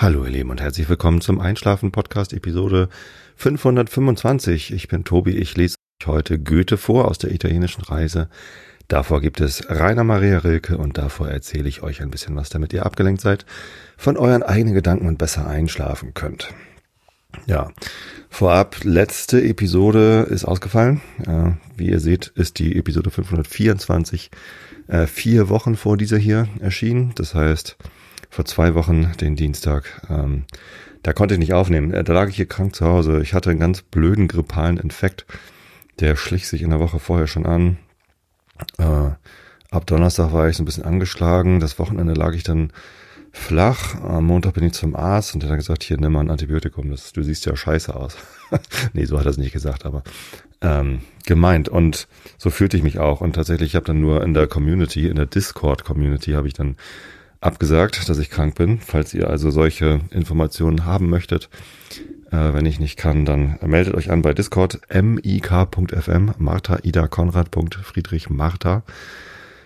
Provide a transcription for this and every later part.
Hallo ihr Lieben und herzlich willkommen zum Einschlafen Podcast Episode 525. Ich bin Tobi, ich lese euch heute Goethe vor aus der italienischen Reise. Davor gibt es Rainer Maria Rilke und davor erzähle ich euch ein bisschen was, damit ihr abgelenkt seid von euren eigenen Gedanken und besser einschlafen könnt. Ja, vorab, letzte Episode ist ausgefallen. Äh, wie ihr seht, ist die Episode 524 äh, vier Wochen vor dieser hier erschienen. Das heißt, vor zwei Wochen, den Dienstag. Ähm, da konnte ich nicht aufnehmen. Äh, da lag ich hier krank zu Hause. Ich hatte einen ganz blöden grippalen Infekt. Der schlich sich in der Woche vorher schon an. Äh, ab Donnerstag war ich so ein bisschen angeschlagen. Das Wochenende lag ich dann flach. Am Montag bin ich zum Arzt und der hat gesagt, hier nimm mal ein Antibiotikum. Das, du siehst ja scheiße aus. nee, so hat er es nicht gesagt, aber ähm, gemeint. Und so fühlte ich mich auch. Und tatsächlich, ich habe dann nur in der Community, in der Discord-Community, habe ich dann abgesagt, dass ich krank bin. Falls ihr also solche Informationen haben möchtet, äh, wenn ich nicht kann, dann meldet euch an bei Discord mik.fm Martha Ida Konrad. Friedrich Martha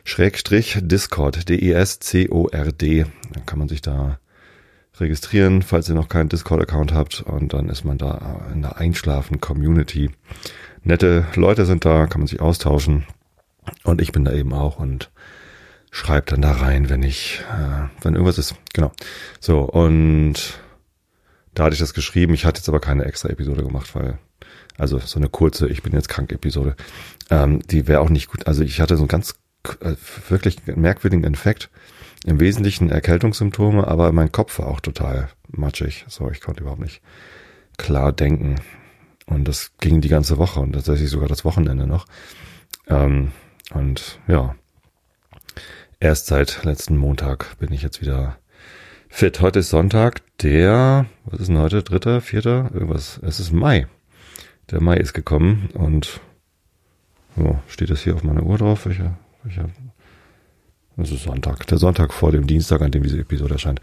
Schrägstrich Discord D-E-S-C-O-R-D. Dann kann man sich da registrieren, falls ihr noch keinen Discord-Account habt und dann ist man da in der Einschlafen-Community. Nette Leute sind da, kann man sich austauschen und ich bin da eben auch und schreibe dann da rein, wenn ich, äh, wenn irgendwas ist. Genau. So, und da hatte ich das geschrieben. Ich hatte jetzt aber keine extra Episode gemacht, weil, also so eine kurze Ich bin jetzt krank Episode, ähm, die wäre auch nicht gut. Also ich hatte so einen ganz äh, wirklich merkwürdigen Infekt. Im Wesentlichen Erkältungssymptome, aber mein Kopf war auch total matschig. So, ich konnte überhaupt nicht klar denken. Und das ging die ganze Woche und tatsächlich sogar das Wochenende noch. Ähm, und ja, Erst seit letzten Montag bin ich jetzt wieder fit. Heute ist Sonntag, der, was ist denn heute? Dritter, vierter? Irgendwas. Es ist Mai. Der Mai ist gekommen und so, steht das hier auf meiner Uhr drauf? Welcher, welcher? Es ist Sonntag. Der Sonntag vor dem Dienstag, an dem diese Episode erscheint.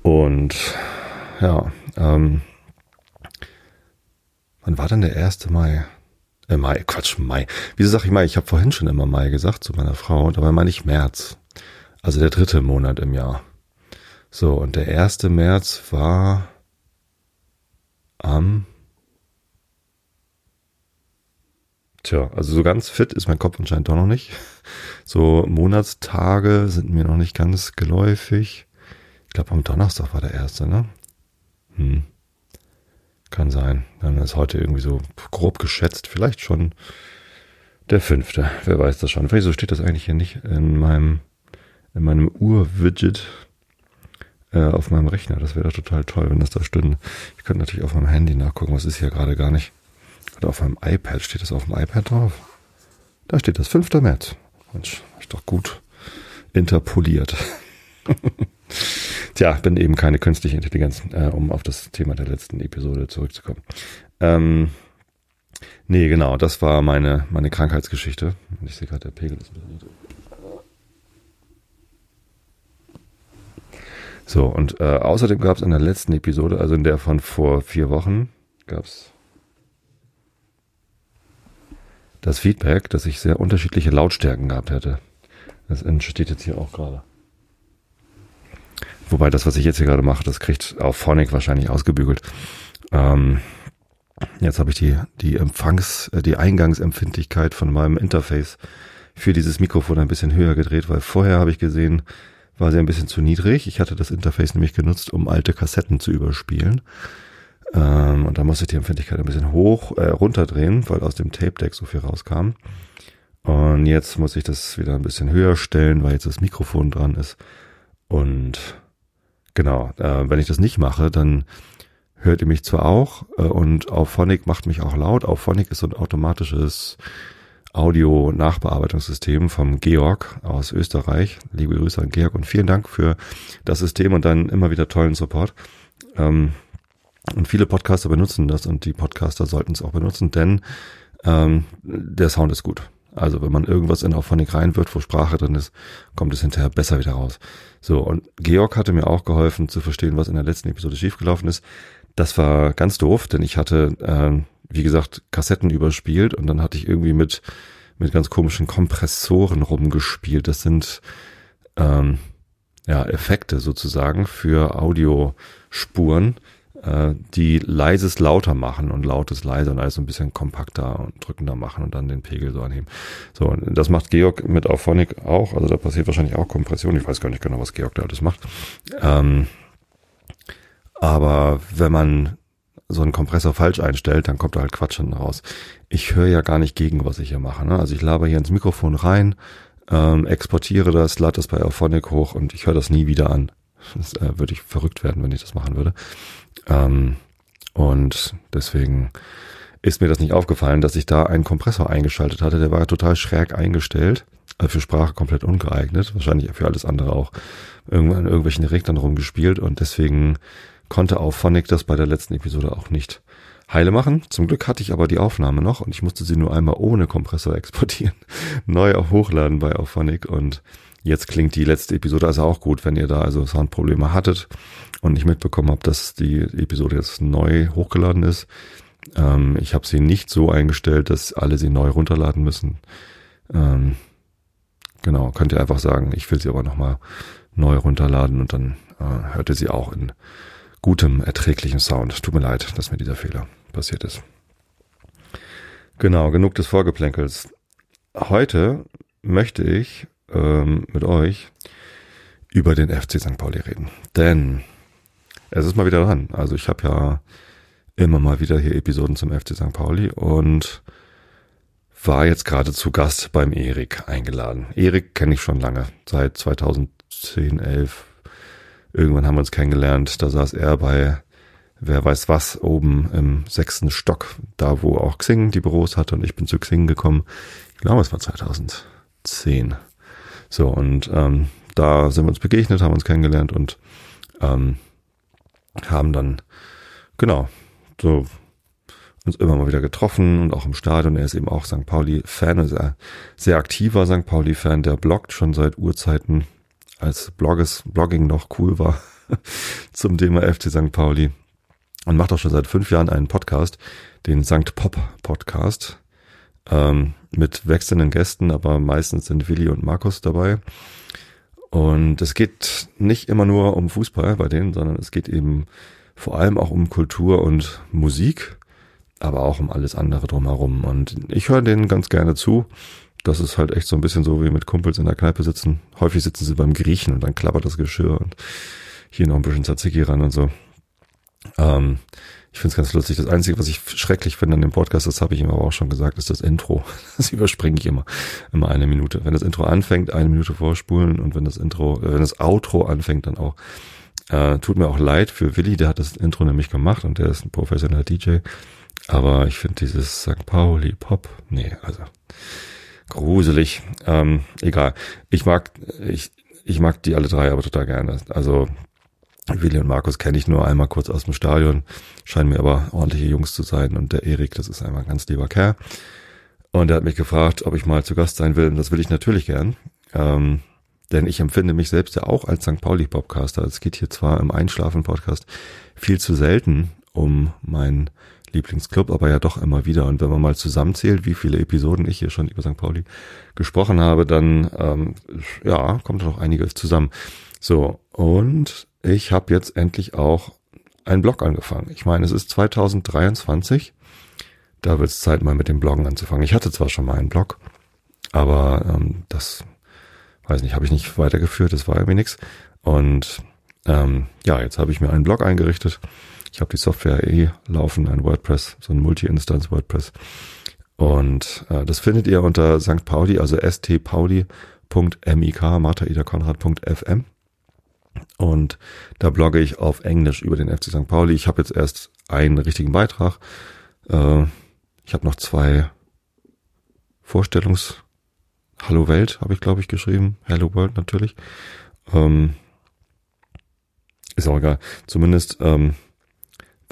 Und ja, ähm, wann war denn der erste Mai? Äh, Mai, Quatsch, Mai. Wieso sag ich Mai? Ich habe vorhin schon immer Mai gesagt zu meiner Frau, dabei meine ich März. Also der dritte Monat im Jahr. So, und der erste März war am Tja, also so ganz fit ist mein Kopf anscheinend doch noch nicht. So Monatstage sind mir noch nicht ganz geläufig. Ich glaube, am Donnerstag war der erste, ne? Hm. Kann sein. Dann ist heute irgendwie so grob geschätzt, vielleicht schon der fünfte. Wer weiß das schon. Wieso steht das eigentlich hier nicht in meinem, in meinem Uhr-Widget äh, auf meinem Rechner? Das wäre doch total toll, wenn das da stünde. Ich könnte natürlich auf meinem Handy nachgucken, was ist hier gerade gar nicht. Oder auf meinem iPad. Steht das auf dem iPad drauf? Da steht das 5. März. Mensch, ist doch gut interpoliert. Tja, bin eben keine künstliche Intelligenz, äh, um auf das Thema der letzten Episode zurückzukommen. Ähm, nee, genau, das war meine, meine Krankheitsgeschichte. Ich sehe gerade, der Pegel ist ein bisschen niedrig. So, und äh, außerdem gab es in der letzten Episode, also in der von vor vier Wochen, gab es das Feedback, dass ich sehr unterschiedliche Lautstärken gehabt hätte. Das entsteht jetzt hier auch gerade. Wobei das, was ich jetzt hier gerade mache, das kriegt auch Phonic wahrscheinlich ausgebügelt. Ähm, jetzt habe ich die, die Empfangs-, äh, die Eingangsempfindlichkeit von meinem Interface für dieses Mikrofon ein bisschen höher gedreht, weil vorher habe ich gesehen, war sie ein bisschen zu niedrig. Ich hatte das Interface nämlich genutzt, um alte Kassetten zu überspielen. Ähm, und da musste ich die Empfindlichkeit ein bisschen hoch, äh, runterdrehen, weil aus dem Tape Deck so viel rauskam. Und jetzt muss ich das wieder ein bisschen höher stellen, weil jetzt das Mikrofon dran ist. Und Genau, äh, wenn ich das nicht mache, dann hört ihr mich zwar auch äh, und Auphonic macht mich auch laut. Auphonic ist so ein automatisches Audio-Nachbearbeitungssystem vom Georg aus Österreich. Liebe Grüße an Georg und vielen Dank für das System und dann immer wieder tollen Support. Ähm, und viele Podcaster benutzen das und die Podcaster sollten es auch benutzen, denn ähm, der Sound ist gut. Also wenn man irgendwas in Auphonic reinwirft, wo Sprache drin ist, kommt es hinterher besser wieder raus. So, und Georg hatte mir auch geholfen zu verstehen, was in der letzten Episode schiefgelaufen ist. Das war ganz doof, denn ich hatte, äh, wie gesagt, Kassetten überspielt und dann hatte ich irgendwie mit, mit ganz komischen Kompressoren rumgespielt. Das sind, ähm, ja, Effekte sozusagen für Audiospuren, äh, die leises lauter machen und lautes leiser und alles so ein bisschen kompakter und drückender machen und dann den Pegel so anheben. So, das macht Georg mit Auphonic auch. Also da passiert wahrscheinlich auch Kompression. Ich weiß gar nicht genau, was Georg da alles macht. Ähm, aber wenn man so einen Kompressor falsch einstellt, dann kommt da halt Quatsch hinten raus. Ich höre ja gar nicht gegen, was ich hier mache. Ne? Also ich laber hier ins Mikrofon rein, ähm, exportiere das, lade das bei Auphonic hoch und ich höre das nie wieder an. Das äh, würde ich verrückt werden, wenn ich das machen würde. Ähm, und deswegen ist mir das nicht aufgefallen, dass ich da einen Kompressor eingeschaltet hatte. Der war total schräg eingestellt. Also für Sprache komplett ungeeignet. Wahrscheinlich für alles andere auch. Irgendwann in irgendwelchen Reglern rumgespielt und deswegen konnte auch Phonic das bei der letzten Episode auch nicht heile machen. Zum Glück hatte ich aber die Aufnahme noch und ich musste sie nur einmal ohne Kompressor exportieren, neu auch hochladen bei Auphonic und jetzt klingt die letzte Episode also auch gut, wenn ihr da also Soundprobleme hattet und nicht mitbekommen habt, dass die Episode jetzt neu hochgeladen ist. Ähm, ich habe sie nicht so eingestellt, dass alle sie neu runterladen müssen. Ähm, genau, könnt ihr einfach sagen, ich will sie aber nochmal neu runterladen und dann äh, hört ihr sie auch in gutem, erträglichem Sound. Tut mir leid, dass mir dieser Fehler passiert ist. Genau, genug des Vorgeplänkels. Heute möchte ich ähm, mit euch über den FC St. Pauli reden. Denn es ist mal wieder dran. Also ich habe ja immer mal wieder hier Episoden zum FC St. Pauli und war jetzt gerade zu Gast beim Erik eingeladen. Erik kenne ich schon lange, seit 2010, 11. Irgendwann haben wir uns kennengelernt. Da saß er bei wer weiß was oben im sechsten Stock, da wo auch Xing die Büros hatte und ich bin zu Xing gekommen. Ich glaube, es war 2010. So, und ähm, da sind wir uns begegnet, haben uns kennengelernt und ähm, haben dann, genau, so uns immer mal wieder getroffen und auch im Stadion. Er ist eben auch St. Pauli-Fan, sehr, sehr aktiver St. Pauli-Fan, der bloggt schon seit Urzeiten, als Blogges, Blogging noch cool war zum Thema FC St. Pauli und macht auch schon seit fünf Jahren einen Podcast, den St. Pop Podcast ähm, mit wechselnden Gästen, aber meistens sind Willi und Markus dabei. Und es geht nicht immer nur um Fußball bei denen, sondern es geht eben vor allem auch um Kultur und Musik, aber auch um alles andere drumherum. Und ich höre denen ganz gerne zu. Das ist halt echt so ein bisschen so wie mit Kumpels in der Kneipe sitzen. Häufig sitzen sie beim Griechen und dann klappert das Geschirr und hier noch ein bisschen Tzatziki ran und so. Ähm, ich finde es ganz lustig. Das Einzige, was ich schrecklich finde an dem Podcast, das habe ich ihm aber auch schon gesagt, ist das Intro. Das überspringe ich immer, immer eine Minute. Wenn das Intro anfängt, eine Minute vorspulen und wenn das Intro, äh, wenn das Outro anfängt, dann auch. Äh, tut mir auch leid für Willi, der hat das Intro nämlich gemacht und der ist ein professioneller DJ. Aber ich finde dieses St. Pauli Pop, nee, also gruselig. Ähm, egal. Ich mag, ich, ich mag die alle drei aber total gerne. Also Willi und Markus kenne ich nur einmal kurz aus dem Stadion, scheinen mir aber ordentliche Jungs zu sein. Und der Erik, das ist einmal ein ganz lieber Kerl. Und er hat mich gefragt, ob ich mal zu Gast sein will. Und das will ich natürlich gern. Ähm, denn ich empfinde mich selbst ja auch als St. Pauli-Podcaster. Es geht hier zwar im Einschlafen-Podcast viel zu selten um meinen Lieblingsclub, aber ja doch immer wieder. Und wenn man mal zusammenzählt, wie viele Episoden ich hier schon über St. Pauli gesprochen habe, dann ähm, ja, kommt da noch einiges zusammen. So, und ich habe jetzt endlich auch einen Blog angefangen. Ich meine, es ist 2023. Da wird es Zeit, mal mit dem Bloggen anzufangen. Ich hatte zwar schon mal einen Blog, aber ähm, das, weiß nicht, habe ich nicht weitergeführt, das war irgendwie nix. Und ähm, ja, jetzt habe ich mir einen Blog eingerichtet. Ich habe die Software eh laufen, ein WordPress, so ein Multi-Instance WordPress. Und äh, das findet ihr unter St. Pauli, also stpauli.mik, Martha Ida Konrad.fm. Und da blogge ich auf Englisch über den FC St. Pauli. Ich habe jetzt erst einen richtigen Beitrag. Äh, ich habe noch zwei Vorstellungs Hallo Welt habe ich glaube ich geschrieben. Hello World natürlich. Ähm, ist auch egal. Zumindest ähm,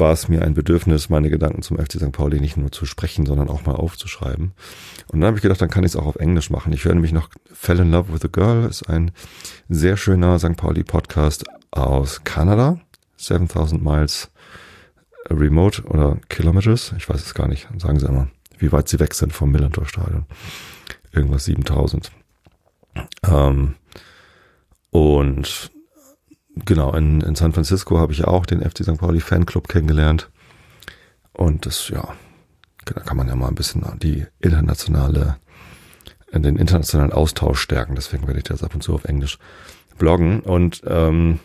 war es mir ein Bedürfnis, meine Gedanken zum FC St. Pauli nicht nur zu sprechen, sondern auch mal aufzuschreiben. Und dann habe ich gedacht, dann kann ich es auch auf Englisch machen. Ich höre nämlich noch Fell in Love with a Girl, ist ein sehr schöner St. Pauli Podcast aus Kanada. 7000 Miles Remote oder Kilometers, ich weiß es gar nicht, sagen Sie einmal, wie weit Sie weg sind vom Millantor Stadion. Irgendwas 7000. Ähm, und genau, in, in San Francisco habe ich auch den FC St. Pauli Fanclub kennengelernt. Und das, ja, da kann man ja mal ein bisschen die internationale, den internationalen Austausch stärken. Deswegen werde ich das ab und zu auf Englisch bloggen. Und ähm,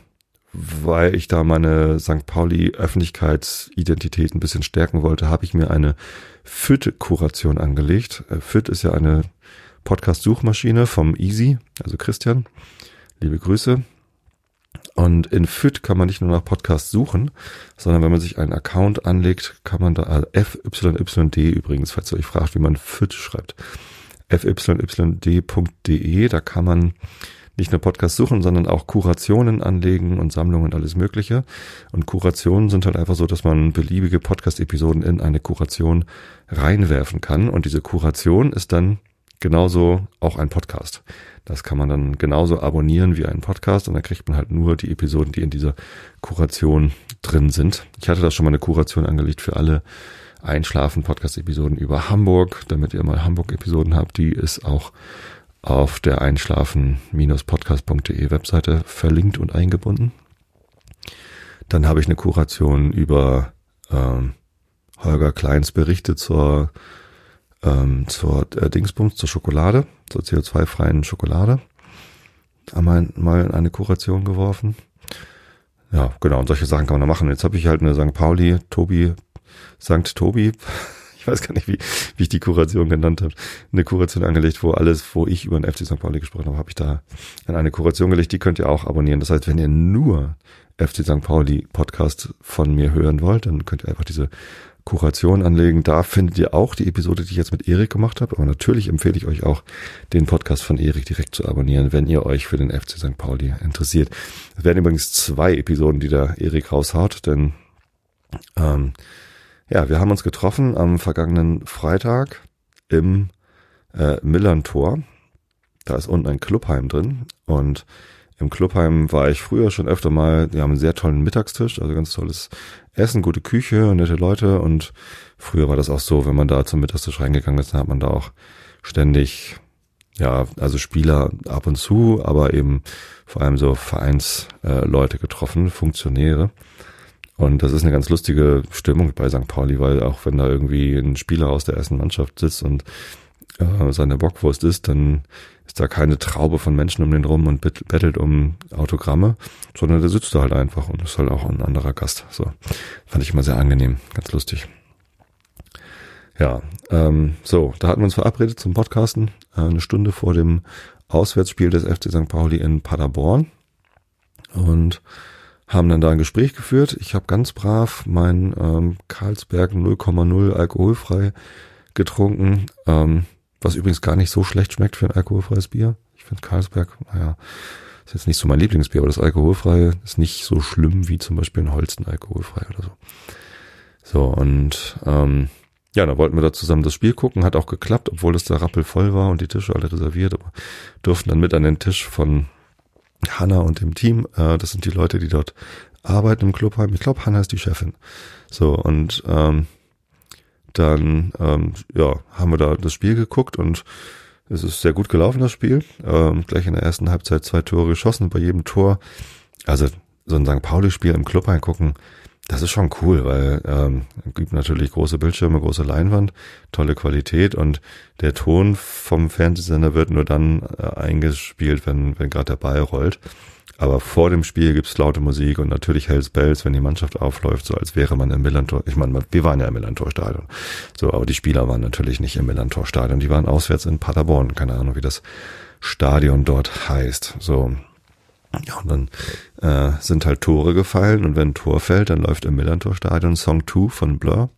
weil ich da meine St. Pauli Öffentlichkeitsidentität ein bisschen stärken wollte, habe ich mir eine FIT-Kuration angelegt. Äh, FIT ist ja eine Podcast-Suchmaschine vom Easy, also Christian. Liebe Grüße. Und in FIT kann man nicht nur nach Podcasts suchen, sondern wenn man sich einen Account anlegt, kann man da, FYYD übrigens, falls ihr euch fragt, wie man FIT schreibt, fyyd.de, da kann man nicht nur Podcasts suchen, sondern auch Kurationen anlegen und Sammlungen und alles Mögliche. Und Kurationen sind halt einfach so, dass man beliebige Podcast-Episoden in eine Kuration reinwerfen kann. Und diese Kuration ist dann genauso auch ein Podcast. Das kann man dann genauso abonnieren wie einen Podcast und dann kriegt man halt nur die Episoden, die in dieser Kuration drin sind. Ich hatte da schon mal eine Kuration angelegt für alle Einschlafen-Podcast-Episoden über Hamburg, damit ihr mal Hamburg-Episoden habt. Die ist auch auf der einschlafen-podcast.de Webseite verlinkt und eingebunden. Dann habe ich eine Kuration über ähm, Holger Kleins Berichte zur ähm, zur äh, Dingsbums, zur Schokolade, zur CO2-freien Schokolade. Einmal mal in eine Kuration geworfen. Ja, genau, und solche Sachen kann man da machen. Jetzt habe ich halt eine St. Pauli, Tobi, St. Tobi, ich weiß gar nicht, wie, wie ich die Kuration genannt habe, eine Kuration angelegt, wo alles, wo ich über den FC St. Pauli gesprochen habe, habe ich da in eine Kuration gelegt, die könnt ihr auch abonnieren. Das heißt, wenn ihr nur FC St. Pauli Podcast von mir hören wollt, dann könnt ihr einfach diese Kuration anlegen. Da findet ihr auch die Episode, die ich jetzt mit Erik gemacht habe. Aber natürlich empfehle ich euch auch, den Podcast von Erik direkt zu abonnieren, wenn ihr euch für den FC St. Pauli interessiert. Es werden übrigens zwei Episoden, die da Erik raushaut, denn ähm, ja, wir haben uns getroffen am vergangenen Freitag im äh, Millern-Tor. Da ist unten ein Clubheim drin und im Clubheim war ich früher schon öfter mal. Die haben einen sehr tollen Mittagstisch, also ganz tolles Essen, gute Küche, nette Leute. Und früher war das auch so, wenn man da zum Mittagstisch reingegangen ist, dann hat man da auch ständig, ja, also Spieler ab und zu, aber eben vor allem so Vereinsleute äh, getroffen, Funktionäre. Und das ist eine ganz lustige Stimmung bei St. Pauli, weil auch wenn da irgendwie ein Spieler aus der ersten Mannschaft sitzt und äh, seine Bockwurst ist, dann ist da keine Traube von Menschen um den rum und bettelt um Autogramme, sondern der sitzt da halt einfach und ist halt auch ein anderer Gast. So fand ich immer sehr angenehm, ganz lustig. Ja, ähm, so, da hatten wir uns verabredet zum Podcasten, äh, eine Stunde vor dem Auswärtsspiel des FC St. Pauli in Paderborn und haben dann da ein Gespräch geführt. Ich habe ganz brav mein ähm, Karlsberg 0,0 alkoholfrei getrunken. Ähm, was übrigens gar nicht so schlecht schmeckt für ein alkoholfreies Bier. Ich finde Karlsberg, naja, ist jetzt nicht so mein Lieblingsbier, aber das alkoholfreie ist nicht so schlimm wie zum Beispiel ein Holsten alkoholfrei oder so. So, und ähm, ja, da wollten wir da zusammen das Spiel gucken, hat auch geklappt, obwohl es da rappelvoll war und die Tische alle reserviert, aber durften dann mit an den Tisch von Hanna und dem Team. Äh, das sind die Leute, die dort arbeiten im Clubheim. Ich glaube, Hanna ist die Chefin. So, und ähm, dann ähm, ja, haben wir da das Spiel geguckt und es ist sehr gut gelaufen, das Spiel. Ähm, gleich in der ersten Halbzeit zwei Tore geschossen, bei jedem Tor. Also so ein St. Pauli-Spiel im Club eingucken, das ist schon cool, weil ähm, gibt natürlich große Bildschirme, große Leinwand, tolle Qualität und der Ton vom Fernsehsender wird nur dann äh, eingespielt, wenn, wenn gerade der Ball rollt. Aber vor dem Spiel gibt's laute Musik und natürlich Hells Bells, wenn die Mannschaft aufläuft, so als wäre man im Millantor. Ich meine, wir waren ja im Millantor-Stadion. So, aber die Spieler waren natürlich nicht im Millantor-Stadion. Die waren auswärts in Paderborn. Keine Ahnung, wie das Stadion dort heißt. So. Ja, und dann äh, sind halt Tore gefallen und wenn ein Tor fällt, dann läuft im Millantor-Stadion Song 2 von Blur.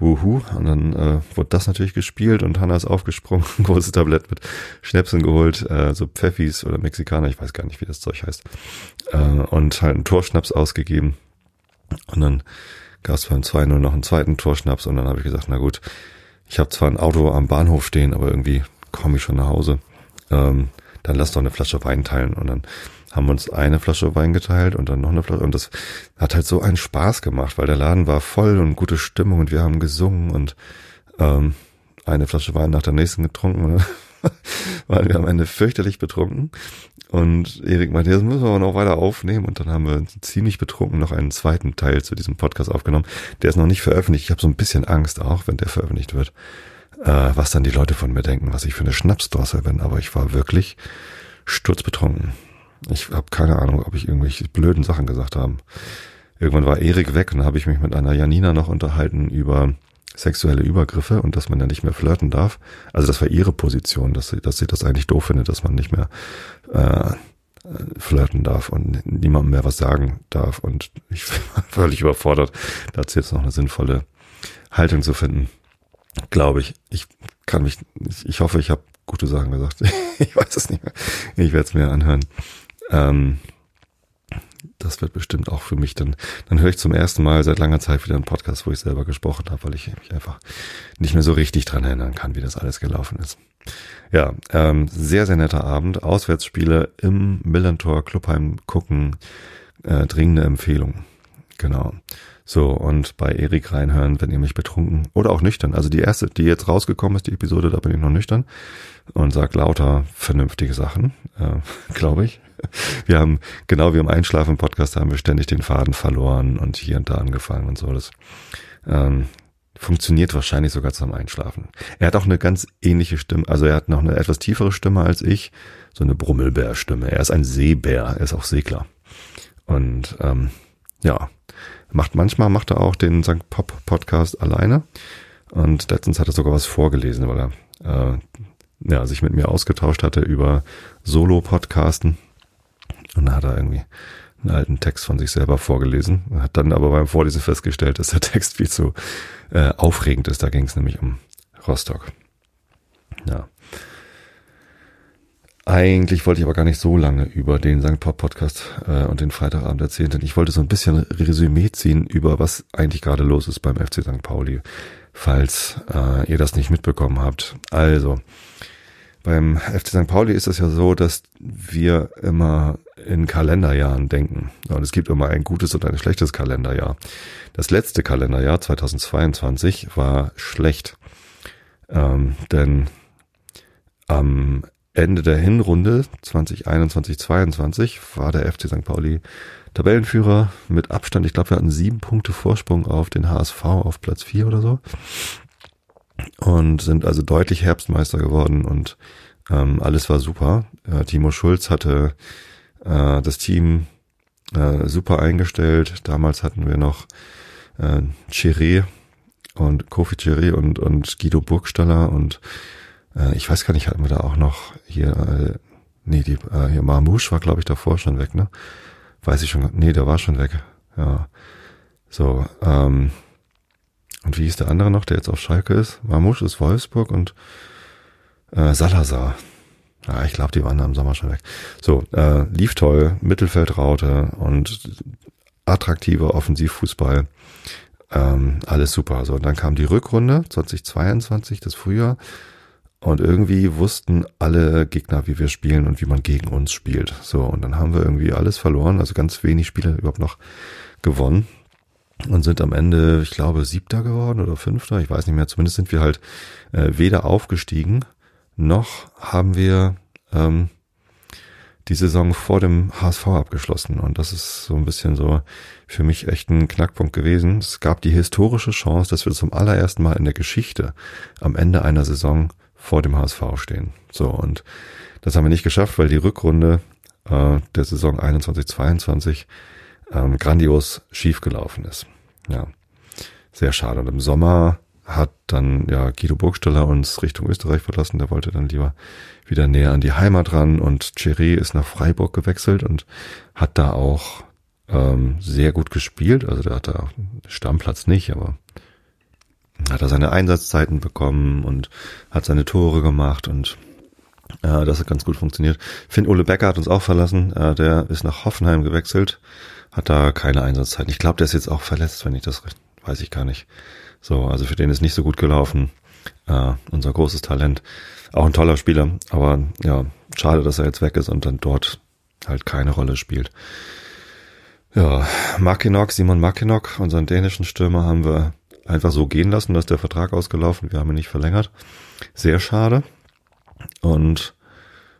Wuhu. Und dann äh, wurde das natürlich gespielt und Hanna ist aufgesprungen, ein großes Tablett mit Schnäpsen geholt, äh, so Pfeffis oder Mexikaner, ich weiß gar nicht, wie das Zeug heißt. Äh, und halt einen Torschnaps ausgegeben. Und dann gab es beim 2-0 noch einen zweiten Torschnaps und dann habe ich gesagt, na gut, ich habe zwar ein Auto am Bahnhof stehen, aber irgendwie komme ich schon nach Hause. Ähm, dann lass doch eine Flasche Wein teilen. Und dann haben uns eine Flasche Wein geteilt und dann noch eine Flasche. Und das hat halt so einen Spaß gemacht, weil der Laden war voll und gute Stimmung und wir haben gesungen und ähm, eine Flasche Wein nach der nächsten getrunken. Und waren wir am Ende fürchterlich betrunken. Und Erik meinte, das müssen wir aber noch weiter aufnehmen. Und dann haben wir ziemlich betrunken noch einen zweiten Teil zu diesem Podcast aufgenommen. Der ist noch nicht veröffentlicht. Ich habe so ein bisschen Angst auch, wenn der veröffentlicht wird, äh, was dann die Leute von mir denken, was ich für eine Schnapsdrossel bin. Aber ich war wirklich sturzbetrunken. Ich habe keine Ahnung, ob ich irgendwelche blöden Sachen gesagt habe. Irgendwann war Erik weg und habe ich mich mit einer Janina noch unterhalten über sexuelle Übergriffe und dass man ja nicht mehr flirten darf. Also das war ihre Position, dass sie, dass sie das eigentlich doof findet, dass man nicht mehr äh, flirten darf und niemandem mehr was sagen darf. Und ich war völlig überfordert, dazu jetzt noch eine sinnvolle Haltung zu finden. Glaube ich. Ich kann mich, ich hoffe, ich habe gute Sachen gesagt. ich weiß es nicht mehr. Ich werde es mir anhören. Ähm, das wird bestimmt auch für mich dann, dann höre ich zum ersten Mal seit langer Zeit wieder einen Podcast, wo ich selber gesprochen habe, weil ich mich einfach nicht mehr so richtig dran erinnern kann, wie das alles gelaufen ist. Ja, ähm, sehr, sehr netter Abend. Auswärtsspiele im Millantor Clubheim gucken. Äh, dringende Empfehlung. Genau. So, und bei Erik reinhören, wenn ihr mich betrunken oder auch nüchtern. Also die erste, die jetzt rausgekommen ist, die Episode, da bin ich noch nüchtern und sag lauter vernünftige Sachen, äh, glaube ich. Wir haben, genau wie im Einschlafen-Podcast, haben wir ständig den Faden verloren und hier und da angefangen und so. Das ähm, funktioniert wahrscheinlich sogar zum Einschlafen. Er hat auch eine ganz ähnliche Stimme, also er hat noch eine etwas tiefere Stimme als ich, so eine Brummelbär-Stimme. Er ist ein Seebär, er ist auch Segler. Und ähm, ja, Macht manchmal macht er auch den St. Pop Podcast alleine. Und letztens hat er sogar was vorgelesen, weil er äh, ja, sich mit mir ausgetauscht hatte über Solo-Podcasten. Und da hat er irgendwie einen alten Text von sich selber vorgelesen. Hat dann aber beim Vorlesen festgestellt, dass der Text viel zu äh, aufregend ist. Da ging es nämlich um Rostock. Ja. Eigentlich wollte ich aber gar nicht so lange über den St. Pop Podcast äh, und den Freitagabend erzählen, denn ich wollte so ein bisschen Resümee ziehen über was eigentlich gerade los ist beim FC St. Pauli, falls äh, ihr das nicht mitbekommen habt. Also, beim FC St. Pauli ist es ja so, dass wir immer in Kalenderjahren denken. Und es gibt immer ein gutes und ein schlechtes Kalenderjahr. Das letzte Kalenderjahr 2022 war schlecht, ähm, denn am Ende der Hinrunde 2021-22 war der FC St. Pauli Tabellenführer mit Abstand. Ich glaube, wir hatten sieben Punkte Vorsprung auf den HSV auf Platz vier oder so. Und sind also deutlich Herbstmeister geworden und ähm, alles war super. Äh, Timo Schulz hatte äh, das Team äh, super eingestellt. Damals hatten wir noch äh, Chiré und Kofi Chiré und, und Guido Burgstaller und äh, ich weiß gar nicht, hatten wir da auch noch hier, äh, nee, die, äh, hier Marmouche war, glaube ich, davor schon weg, ne? Weiß ich schon, nee, der war schon weg. Ja. So, ähm, und wie ist der andere noch, der jetzt auf Schalke ist? Marmouche ist Wolfsburg und äh, Salazar. Ja, ich glaube, die waren da im Sommer schon weg. So, äh, lief toll, Mittelfeldraute und attraktiver Offensivfußball. Ähm, alles super. So, und dann kam die Rückrunde 2022, das Frühjahr. Und irgendwie wussten alle Gegner, wie wir spielen und wie man gegen uns spielt. So, und dann haben wir irgendwie alles verloren, also ganz wenig Spiele überhaupt noch gewonnen. Und sind am Ende, ich glaube, siebter geworden oder fünfter, ich weiß nicht mehr. Zumindest sind wir halt äh, weder aufgestiegen, noch haben wir ähm, die Saison vor dem HSV abgeschlossen. Und das ist so ein bisschen so für mich echt ein Knackpunkt gewesen. Es gab die historische Chance, dass wir zum allerersten Mal in der Geschichte am Ende einer Saison vor dem HSV stehen. So, und das haben wir nicht geschafft, weil die Rückrunde äh, der Saison 21-22 ähm, grandios schiefgelaufen ist. Ja, sehr schade. Und im Sommer hat dann ja Guido Burgstaller uns Richtung Österreich verlassen. Der wollte dann lieber wieder näher an die Heimat ran und Thierry ist nach Freiburg gewechselt und hat da auch ähm, sehr gut gespielt. Also der hat da Stammplatz nicht, aber hat er seine Einsatzzeiten bekommen und hat seine Tore gemacht und äh, das hat ganz gut funktioniert. Finn Ole Becker hat uns auch verlassen, äh, der ist nach Hoffenheim gewechselt, hat da keine Einsatzzeiten. Ich glaube, der ist jetzt auch verletzt, wenn ich das weiß ich gar nicht. So, also für den ist nicht so gut gelaufen. Äh, unser großes Talent. Auch ein toller Spieler, aber ja, schade, dass er jetzt weg ist und dann dort halt keine Rolle spielt. Ja, Mackinock, Simon Mackinock, unseren dänischen Stürmer, haben wir einfach so gehen lassen, dass der Vertrag ausgelaufen, wir haben ihn nicht verlängert. Sehr schade. Und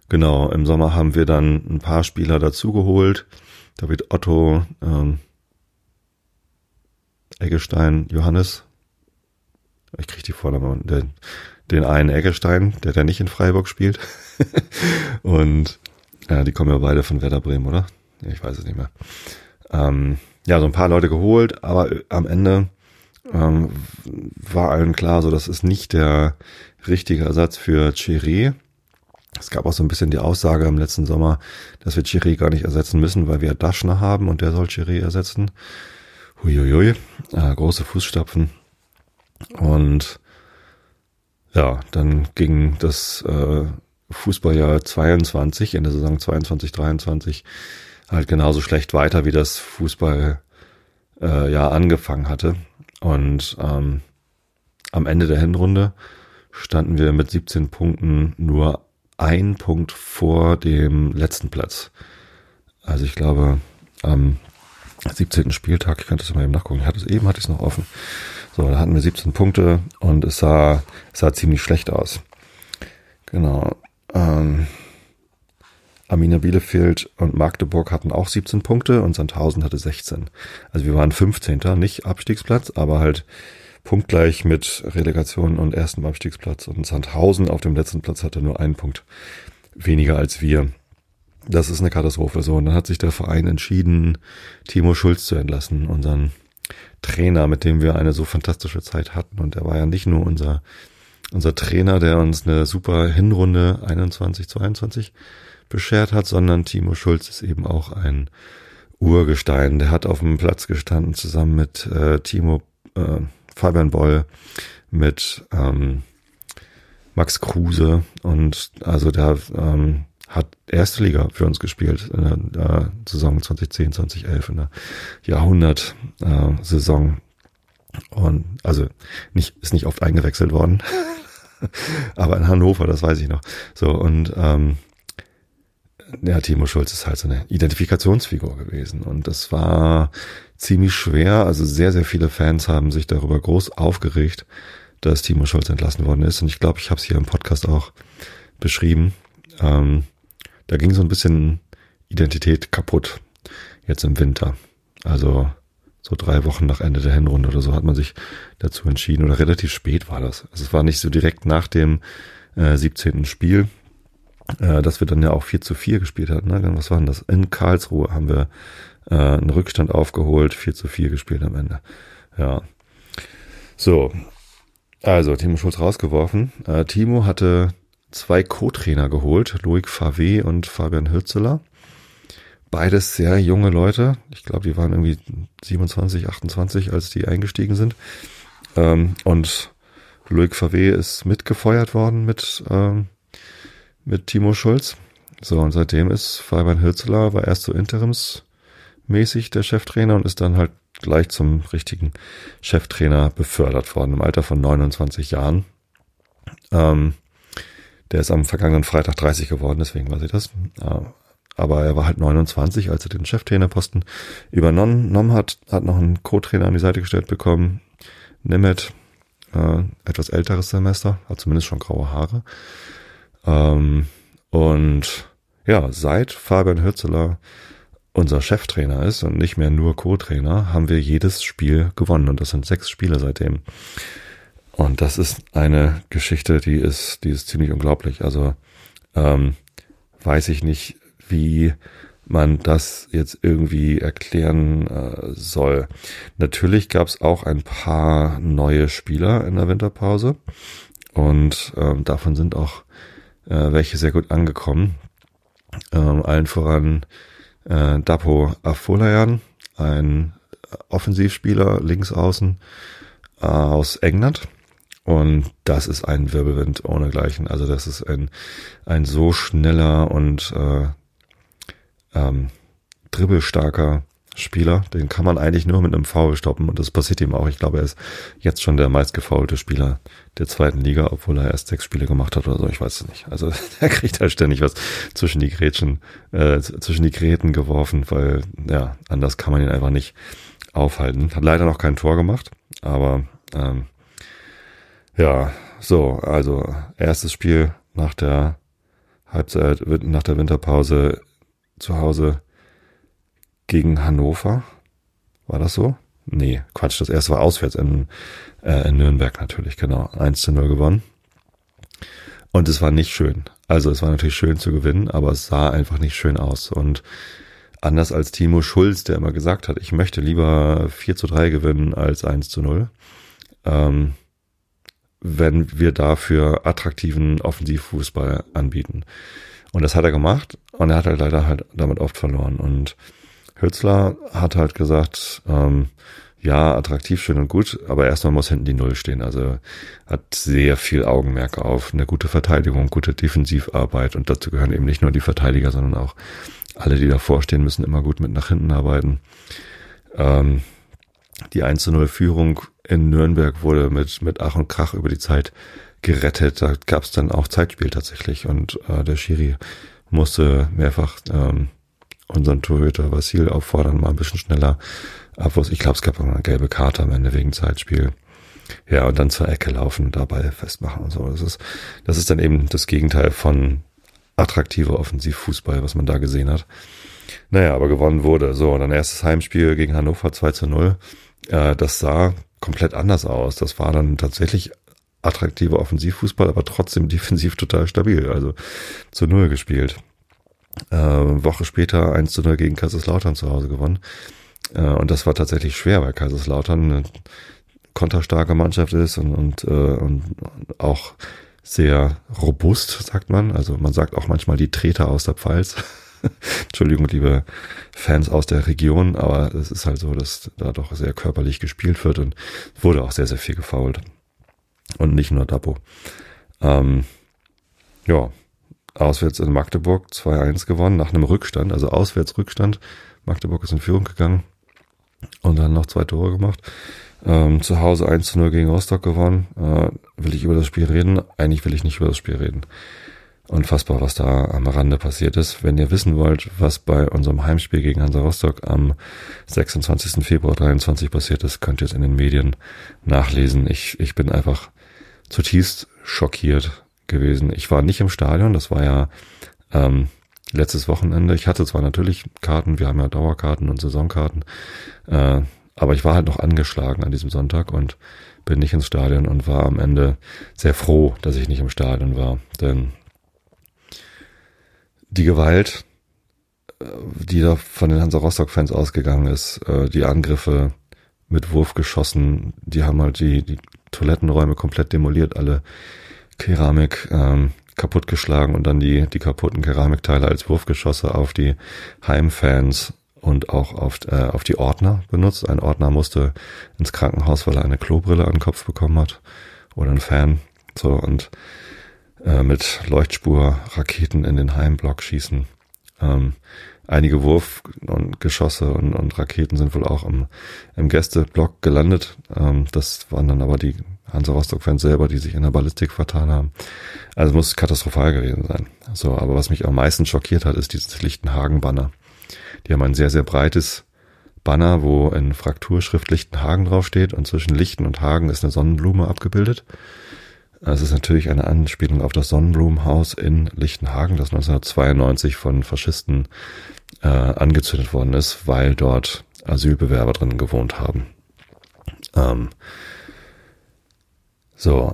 genau, im Sommer haben wir dann ein paar Spieler dazugeholt. David Otto, ähm, Eggestein, Johannes. Ich kriege die Vorname. Den, den einen Eggestein, der der nicht in Freiburg spielt. und ja, die kommen ja beide von Werder Bremen, oder? Ich weiß es nicht mehr. Ähm, ja, so ein paar Leute geholt, aber am Ende ähm, war allen klar, so das ist nicht der richtige Ersatz für Chiré. Es gab auch so ein bisschen die Aussage im letzten Sommer, dass wir Chiré gar nicht ersetzen müssen, weil wir Daschner haben und der soll Chiré ersetzen. Huiuiui, äh, große Fußstapfen. Und ja, dann ging das äh, Fußballjahr 22, in der Saison 22, 23 halt genauso schlecht weiter, wie das Fußballjahr äh, angefangen hatte. Und ähm, am Ende der Hinrunde standen wir mit 17 Punkten nur ein Punkt vor dem letzten Platz. Also ich glaube, am 17. Spieltag, ich könnte es mal eben nachgucken, ich hatte es eben, hatte ich es noch offen. So, da hatten wir 17 Punkte und es sah, es sah ziemlich schlecht aus. Genau. Ähm, Arminia Bielefeld und Magdeburg hatten auch 17 Punkte und Sandhausen hatte 16. Also wir waren 15. Nicht Abstiegsplatz, aber halt punktgleich mit Relegation und ersten Abstiegsplatz. Und Sandhausen auf dem letzten Platz hatte nur einen Punkt weniger als wir. Das ist eine Katastrophe. So, und dann hat sich der Verein entschieden, Timo Schulz zu entlassen, unseren Trainer, mit dem wir eine so fantastische Zeit hatten. Und er war ja nicht nur unser, unser Trainer, der uns eine super Hinrunde 21, 22 beschert hat, sondern Timo Schulz ist eben auch ein Urgestein. Der hat auf dem Platz gestanden zusammen mit äh, Timo äh, Fabian Boll, mit ähm, Max Kruse und also der ähm, hat erste Liga für uns gespielt in der äh, Saison 2010, 2011, in der Jahrhundert-Saison. Äh, und also nicht, ist nicht oft eingewechselt worden. Aber in Hannover, das weiß ich noch. So, und ähm, ja, Timo Schulz ist halt so eine Identifikationsfigur gewesen. Und das war ziemlich schwer. Also sehr, sehr viele Fans haben sich darüber groß aufgeregt, dass Timo Schulz entlassen worden ist. Und ich glaube, ich habe es hier im Podcast auch beschrieben. Ähm, da ging so ein bisschen Identität kaputt jetzt im Winter. Also so drei Wochen nach Ende der Hinrunde oder so hat man sich dazu entschieden oder relativ spät war das. Also es war nicht so direkt nach dem äh, 17. Spiel, äh, dass wir dann ja auch 4 zu 4 gespielt hatten. Ne? Was war denn das? In Karlsruhe haben wir äh, einen Rückstand aufgeholt, 4 zu 4 gespielt am Ende. Ja. So. Also, Timo Schulz rausgeworfen. Äh, Timo hatte zwei Co-Trainer geholt, Loic Favé und Fabian Hürzeler. Beides sehr junge Leute. Ich glaube, die waren irgendwie 27, 28, als die eingestiegen sind. Ähm, und Loic Favé ist mitgefeuert worden mit, ähm, mit Timo Schulz. So, und seitdem ist Fabian Hürzeler, war erst so interimsmäßig der Cheftrainer und ist dann halt gleich zum richtigen Cheftrainer befördert worden, im Alter von 29 Jahren. Ähm, der ist am vergangenen Freitag 30 geworden, deswegen weiß ich das. Aber er war halt 29, als er den Cheftrainerposten übernommen hat, hat noch einen Co-Trainer an die Seite gestellt bekommen. Nemeth, äh, etwas älteres Semester, hat zumindest schon graue Haare. Ähm, und ja, seit Fabian Hürzeler unser Cheftrainer ist und nicht mehr nur Co-Trainer, haben wir jedes Spiel gewonnen. Und das sind sechs Spiele seitdem. Und das ist eine Geschichte, die ist, die ist ziemlich unglaublich. Also ähm, weiß ich nicht, wie man das jetzt irgendwie erklären äh, soll. Natürlich gab es auch ein paar neue Spieler in der Winterpause und ähm, davon sind auch äh, welche sehr gut angekommen. Ähm, allen voran äh, Dapo Afolayan, ein Offensivspieler links außen äh, aus England, und das ist ein Wirbelwind ohnegleichen. Also das ist ein, ein so schneller und äh, ähm, dribbelstarker Spieler. Den kann man eigentlich nur mit einem Foul stoppen und das passiert ihm auch. Ich glaube, er ist jetzt schon der meistgefaulte Spieler der zweiten Liga, obwohl er erst sechs Spiele gemacht hat oder so. Ich weiß es nicht. Also er kriegt halt ständig was zwischen die Grätschen, äh, zwischen die Gräten geworfen, weil ja, anders kann man ihn einfach nicht aufhalten. Hat leider noch kein Tor gemacht, aber ähm, ja, so, also erstes Spiel nach der Halbzeit nach der Winterpause zu Hause gegen Hannover. War das so? Nee, Quatsch, das erste war auswärts in, äh, in Nürnberg natürlich, genau. 1 zu 0 gewonnen. Und es war nicht schön. Also es war natürlich schön zu gewinnen, aber es sah einfach nicht schön aus. Und anders als Timo Schulz, der immer gesagt hat, ich möchte lieber 4 zu 3 gewinnen als 1 zu 0, ähm, wenn wir dafür attraktiven Offensivfußball anbieten. Und das hat er gemacht und er hat halt leider halt damit oft verloren. Und Hützler hat halt gesagt, ähm, ja, attraktiv, schön und gut, aber erstmal muss hinten die Null stehen. Also hat sehr viel Augenmerk auf eine gute Verteidigung, gute Defensivarbeit und dazu gehören eben nicht nur die Verteidiger, sondern auch alle, die davor stehen, müssen immer gut mit nach hinten arbeiten. Ähm, die 1 zu 0 Führung in Nürnberg wurde mit, mit Ach und Krach über die Zeit gerettet. Da gab es dann auch Zeitspiel tatsächlich und äh, der Schiri musste mehrfach ähm, unseren Torhüter Vasil auffordern, mal ein bisschen schneller Abwurf. Ich glaube, es gab auch eine gelbe Karte am Ende wegen Zeitspiel. Ja, und dann zur Ecke laufen, dabei festmachen und so. Das ist, das ist dann eben das Gegenteil von attraktiver Offensivfußball, was man da gesehen hat. Naja, aber gewonnen wurde. So, und dann erstes Heimspiel gegen Hannover 2 zu 0. Äh, das sah komplett anders aus. Das war dann tatsächlich attraktiver Offensivfußball, aber trotzdem defensiv total stabil. Also zu Null gespielt. Äh, Woche später 1 zu 0 gegen Kaiserslautern zu Hause gewonnen. Äh, und das war tatsächlich schwer, weil Kaiserslautern eine konterstarke Mannschaft ist und, und, äh, und auch sehr robust, sagt man. Also man sagt auch manchmal die Treter aus der Pfalz. Entschuldigung, liebe Fans aus der Region, aber es ist halt so, dass da doch sehr körperlich gespielt wird und wurde auch sehr, sehr viel gefault. Und nicht nur Dapo. Ähm, ja, auswärts in Magdeburg 2-1 gewonnen nach einem Rückstand, also auswärts Rückstand. Magdeburg ist in Führung gegangen und dann noch zwei Tore gemacht. Ähm, zu Hause 1 zu 0 gegen Rostock gewonnen. Äh, will ich über das Spiel reden? Eigentlich will ich nicht über das Spiel reden. Unfassbar, was da am Rande passiert ist. Wenn ihr wissen wollt, was bei unserem Heimspiel gegen Hansa Rostock am 26. Februar 23 passiert ist, könnt ihr es in den Medien nachlesen. Ich, ich bin einfach zutiefst schockiert gewesen. Ich war nicht im Stadion, das war ja ähm, letztes Wochenende. Ich hatte zwar natürlich Karten, wir haben ja Dauerkarten und Saisonkarten, äh, aber ich war halt noch angeschlagen an diesem Sonntag und bin nicht ins Stadion und war am Ende sehr froh, dass ich nicht im Stadion war. Denn die Gewalt, äh, die da von den Hansa Rostock-Fans ausgegangen ist, äh, die Angriffe mit Wurfgeschossen, die haben halt die, die Toilettenräume komplett demoliert, alle Keramik ähm, kaputtgeschlagen und dann die, die kaputten Keramikteile als Wurfgeschosse auf die Heimfans und auch auf, äh, auf die Ordner benutzt. Ein Ordner musste ins Krankenhaus, weil er eine Klobrille an den Kopf bekommen hat oder ein Fan. So und äh, mit Leuchtspurraketen in den Heimblock schießen. Ähm, einige Wurf- und Geschosse und, und Raketen sind wohl auch im, im Gästeblock gelandet. Ähm, das waren dann aber die Hansa Rostock-Fans selber, die sich in der Ballistik vertan haben. Also muss katastrophal gewesen sein. So, aber was mich am meisten schockiert hat, ist dieses Lichtenhagen-Banner. Die haben ein sehr, sehr breites Banner, wo in Frakturschrift Lichtenhagen draufsteht und zwischen Lichten und Hagen ist eine Sonnenblume abgebildet. Es ist natürlich eine Anspielung auf das Sonnenblumenhaus in Lichtenhagen, das 1992 von Faschisten äh, angezündet worden ist, weil dort Asylbewerber drin gewohnt haben. Ähm, so,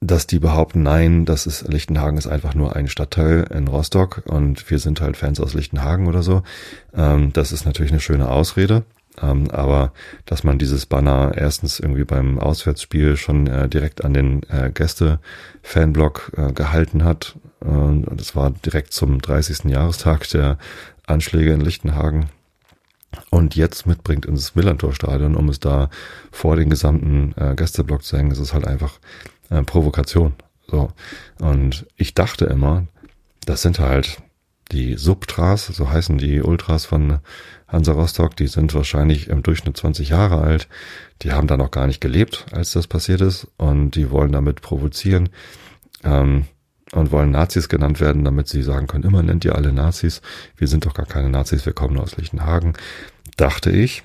dass die behaupten, nein, das ist Lichtenhagen ist einfach nur ein Stadtteil in Rostock und wir sind halt Fans aus Lichtenhagen oder so. Ähm, das ist natürlich eine schöne Ausrede. Ähm, aber dass man dieses Banner erstens irgendwie beim Auswärtsspiel schon äh, direkt an den äh, Gäste-Fanblock äh, gehalten hat, äh, das war direkt zum 30. Jahrestag der Anschläge in Lichtenhagen und jetzt mitbringt ins Millantor-Stadion, um es da vor den gesamten äh, Gästeblock zu hängen, ist halt einfach äh, Provokation. So. Und ich dachte immer, das sind halt die Subtras, so heißen die Ultras von Hansa Rostock, die sind wahrscheinlich im Durchschnitt 20 Jahre alt. Die haben da noch gar nicht gelebt, als das passiert ist. Und die wollen damit provozieren ähm, und wollen Nazis genannt werden, damit sie sagen können, immer nennt ihr alle Nazis. Wir sind doch gar keine Nazis, wir kommen nur aus Lichtenhagen. Dachte ich.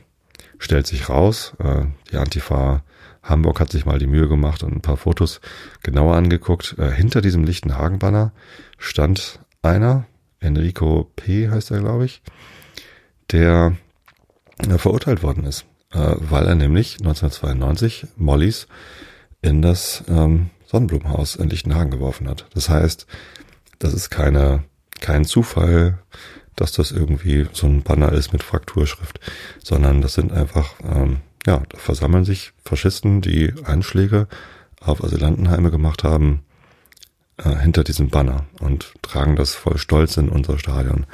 stellt sich raus, äh, die Antifa Hamburg hat sich mal die Mühe gemacht und ein paar Fotos genauer angeguckt. Äh, hinter diesem Lichtenhagen-Banner stand einer, Enrico P. heißt er, glaube ich, der äh, verurteilt worden ist, äh, weil er nämlich 1992 Mollys in das ähm, Sonnenblumenhaus in Lichtenhagen geworfen hat. Das heißt, das ist keine, kein Zufall, dass das irgendwie so ein Banner ist mit Frakturschrift, sondern das sind einfach, ähm, ja, da versammeln sich Faschisten, die Einschläge auf Asylantenheime gemacht haben, äh, hinter diesem Banner und tragen das voll Stolz in unser Stadion.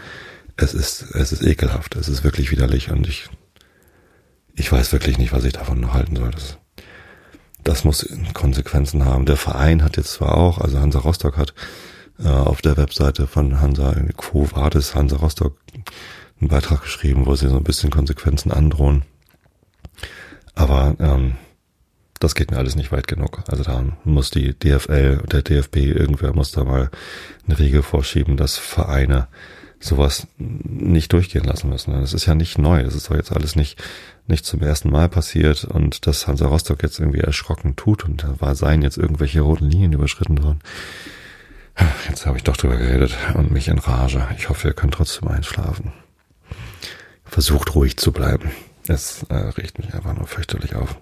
Es ist, es ist ekelhaft, es ist wirklich widerlich und ich, ich weiß wirklich nicht, was ich davon noch halten soll. Das, das muss Konsequenzen haben. Der Verein hat jetzt zwar auch, also Hansa Rostock hat äh, auf der Webseite von Hansa Quo Vadis Hansa Rostock einen Beitrag geschrieben, wo sie so ein bisschen Konsequenzen androhen. Aber ähm, das geht mir alles nicht weit genug. Also da muss die DFL, der DFB, irgendwer muss da mal eine Regel vorschieben, dass Vereine sowas nicht durchgehen lassen müssen. Das ist ja nicht neu. Das ist doch jetzt alles nicht, nicht zum ersten Mal passiert und dass Hansa Rostock jetzt irgendwie erschrocken tut und da war seien jetzt irgendwelche roten Linien überschritten worden. Jetzt habe ich doch drüber geredet und mich in Rage. Ich hoffe, ihr könnt trotzdem einschlafen. Versucht ruhig zu bleiben. Es äh, regt mich einfach nur fürchterlich auf.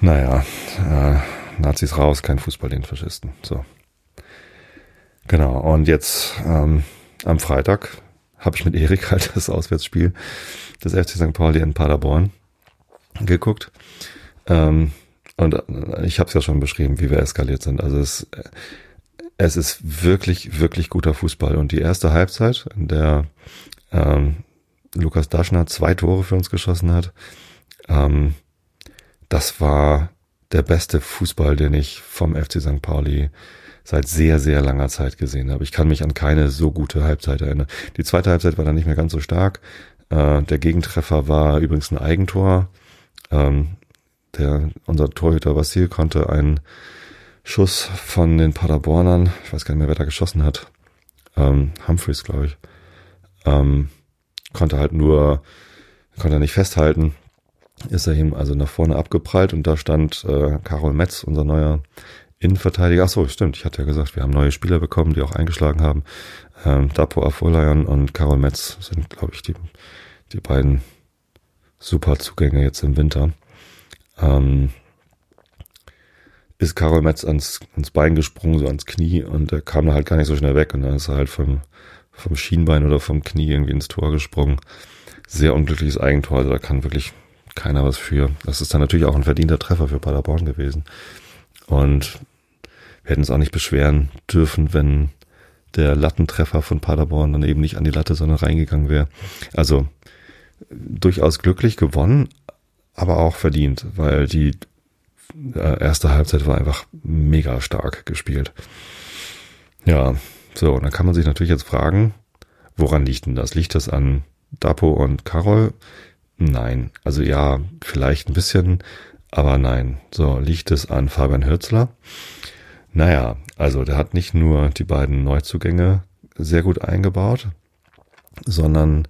Naja, äh, Nazis raus, kein Fußball den Faschisten. So. Genau, und jetzt ähm, am Freitag habe ich mit Erik halt das Auswärtsspiel des FC St. Pauli in Paderborn geguckt. Ähm, und äh, ich habe es ja schon beschrieben, wie wir eskaliert sind. Also es, es ist wirklich, wirklich guter Fußball. Und die erste Halbzeit, in der ähm, Lukas Daschner zwei Tore für uns geschossen hat, ähm, das war der beste Fußball, den ich vom FC St. Pauli seit sehr, sehr langer Zeit gesehen habe. Ich kann mich an keine so gute Halbzeit erinnern. Die zweite Halbzeit war dann nicht mehr ganz so stark. Äh, der Gegentreffer war übrigens ein Eigentor. Ähm, der, unser Torhüter Vasil konnte einen Schuss von den Paderbornern, ich weiß gar nicht mehr, wer da geschossen hat, ähm, Humphreys, glaube ich, ähm, konnte halt nur, konnte er nicht festhalten ist er ihm also nach vorne abgeprallt und da stand äh, Karol Metz, unser neuer Innenverteidiger. Ach so, stimmt. Ich hatte ja gesagt, wir haben neue Spieler bekommen, die auch eingeschlagen haben. Ähm, Dapo Afolayan und Karol Metz sind, glaube ich, die, die beiden super Zugänge jetzt im Winter. Ähm, ist Karol Metz ans, ans Bein gesprungen, so ans Knie und er kam da halt gar nicht so schnell weg und dann ist er halt vom, vom Schienbein oder vom Knie irgendwie ins Tor gesprungen. Sehr unglückliches Eigentor, also da kann wirklich keiner was für. Das ist dann natürlich auch ein verdienter Treffer für Paderborn gewesen. Und wir hätten es auch nicht beschweren dürfen, wenn der Lattentreffer von Paderborn dann eben nicht an die Latte, sondern reingegangen wäre. Also durchaus glücklich gewonnen, aber auch verdient, weil die äh, erste Halbzeit war einfach mega stark gespielt. Ja, so, und dann kann man sich natürlich jetzt fragen, woran liegt denn das? Liegt das an Dapo und Karol? Nein. Also ja, vielleicht ein bisschen, aber nein. So, liegt es an Fabian Hürzler? Naja, also der hat nicht nur die beiden Neuzugänge sehr gut eingebaut, sondern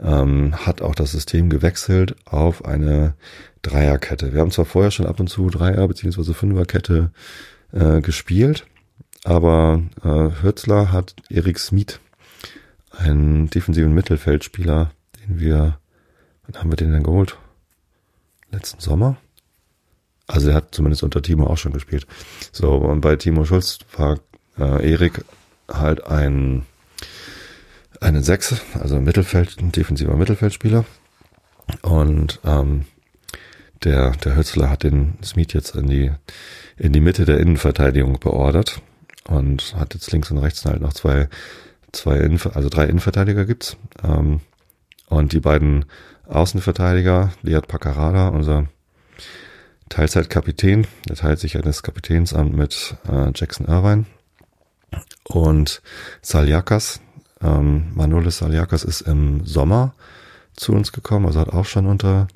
ähm, hat auch das System gewechselt auf eine Dreierkette. Wir haben zwar vorher schon ab und zu Dreier- bzw. Fünferkette äh, gespielt, aber äh, Hürzler hat Erik Smith, einen defensiven Mittelfeldspieler, den wir Wann haben wir den denn geholt? Letzten Sommer? Also er hat zumindest unter Timo auch schon gespielt. So, und bei Timo Schulz war äh, Erik halt ein eine Sechse, also ein Mittelfeld, ein defensiver Mittelfeldspieler. Und ähm, der, der Hützler hat den Smith jetzt in die, in die Mitte der Innenverteidigung beordert und hat jetzt links und rechts halt noch zwei, zwei Innen, also drei Innenverteidiger gibt's. Ähm, und die beiden Außenverteidiger, Liat Pacarada, unser Teilzeitkapitän, der teilt sich eines Kapitänsamt mit äh, Jackson Irvine. Und Saliakas, ähm, Manolis Saliakas ist im Sommer zu uns gekommen, also hat auch schon unter,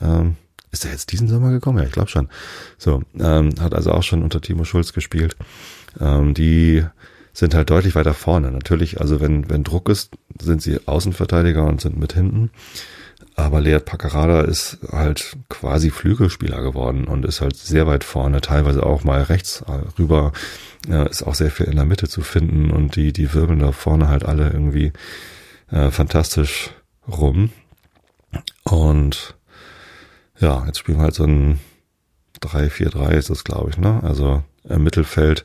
ähm, ist er jetzt diesen Sommer gekommen? Ja, ich glaube schon. So, ähm, hat also auch schon unter Timo Schulz gespielt. Ähm, die sind halt deutlich weiter vorne. Natürlich, also wenn, wenn Druck ist, sind sie Außenverteidiger und sind mit hinten. Aber Lead Paccarada ist halt quasi Flügelspieler geworden und ist halt sehr weit vorne, teilweise auch mal rechts rüber. Äh, ist auch sehr viel in der Mitte zu finden und die, die wirbeln da vorne halt alle irgendwie äh, fantastisch rum. Und ja, jetzt spielen wir halt so ein 3-4-3 ist das, glaube ich, ne? Also im Mittelfeld.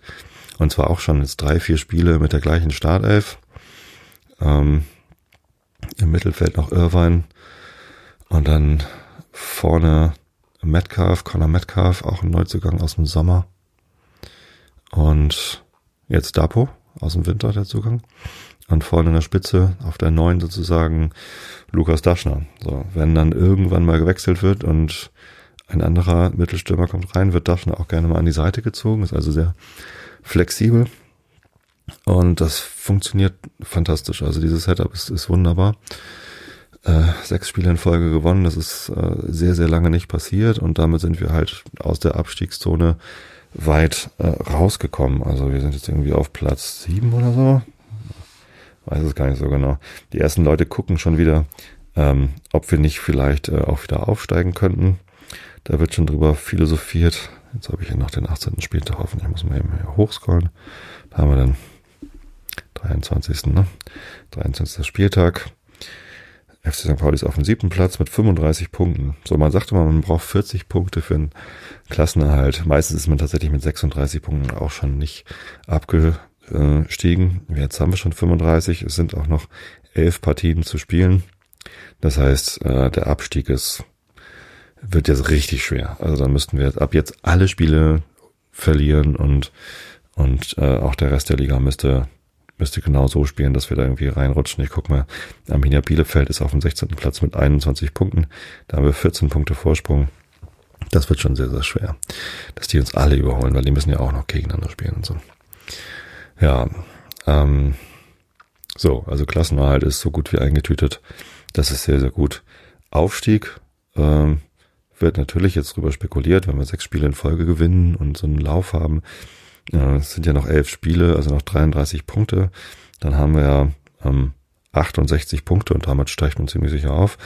Und zwar auch schon jetzt drei, vier Spiele mit der gleichen Startelf. Ähm, Im Mittelfeld noch Irvine. Und dann vorne Metcalf, Connor Metcalf, auch ein Neuzugang aus dem Sommer. Und jetzt Dapo aus dem Winter der Zugang. Und vorne in der Spitze auf der neuen sozusagen Lukas Daschner. So, wenn dann irgendwann mal gewechselt wird und ein anderer Mittelstürmer kommt rein, wird Daschner auch gerne mal an die Seite gezogen, ist also sehr flexibel. Und das funktioniert fantastisch. Also dieses Setup ist, ist wunderbar. Äh, sechs Spiele in Folge gewonnen, das ist äh, sehr, sehr lange nicht passiert und damit sind wir halt aus der Abstiegszone weit äh, rausgekommen. Also wir sind jetzt irgendwie auf Platz sieben oder so. Weiß es gar nicht so genau. Die ersten Leute gucken schon wieder, ähm, ob wir nicht vielleicht äh, auch wieder aufsteigen könnten. Da wird schon drüber philosophiert. Jetzt habe ich hier noch den 18. Spieltag offen. Ich muss mal eben hier hochscrollen. Da haben wir den 23. Ne? 23. Spieltag. FC St. Pauli ist auf dem siebten Platz mit 35 Punkten. So, man sagte mal, man braucht 40 Punkte für einen Klassenerhalt. Meistens ist man tatsächlich mit 36 Punkten auch schon nicht abgestiegen. Jetzt haben wir schon 35. Es sind auch noch elf Partien zu spielen. Das heißt, äh, der Abstieg ist wird jetzt richtig schwer. Also dann müssten wir ab jetzt alle Spiele verlieren und und äh, auch der Rest der Liga müsste müsste genau so spielen, dass wir da irgendwie reinrutschen. Ich guck mal, Arminia Bielefeld ist auf dem 16. Platz mit 21 Punkten. Da haben wir 14 Punkte Vorsprung. Das wird schon sehr, sehr schwer, dass die uns alle überholen, weil die müssen ja auch noch gegeneinander spielen und so. Ja, ähm, so, also Klassenerhalt ist so gut wie eingetütet. Das ist sehr, sehr gut. Aufstieg, ähm, wird natürlich jetzt drüber spekuliert, wenn wir sechs Spiele in Folge gewinnen und so einen Lauf haben. Es sind ja noch elf Spiele, also noch 33 Punkte. Dann haben wir ja ähm, 68 Punkte und damit steigt man ziemlich sicher auf.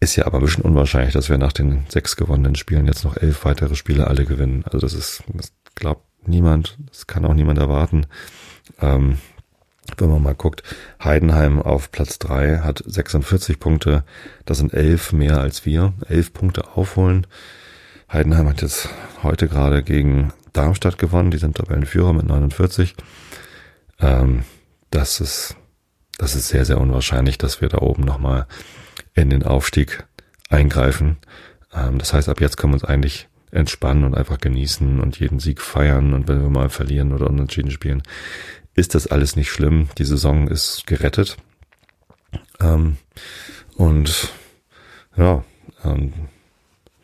Ist ja aber ein bisschen unwahrscheinlich, dass wir nach den sechs gewonnenen Spielen jetzt noch elf weitere Spiele alle gewinnen. Also das ist, das glaubt niemand, das kann auch niemand erwarten. Ähm, wenn man mal guckt, Heidenheim auf Platz drei hat 46 Punkte. Das sind elf mehr als wir. Elf Punkte aufholen. Heidenheim hat jetzt heute gerade gegen Darmstadt gewonnen. Die sind Tabellenführer mit 49. Ähm, das ist, das ist sehr, sehr unwahrscheinlich, dass wir da oben nochmal in den Aufstieg eingreifen. Ähm, das heißt, ab jetzt können wir uns eigentlich entspannen und einfach genießen und jeden Sieg feiern. Und wenn wir mal verlieren oder unentschieden spielen, ist das alles nicht schlimm. Die Saison ist gerettet. Ähm, und ja, ähm,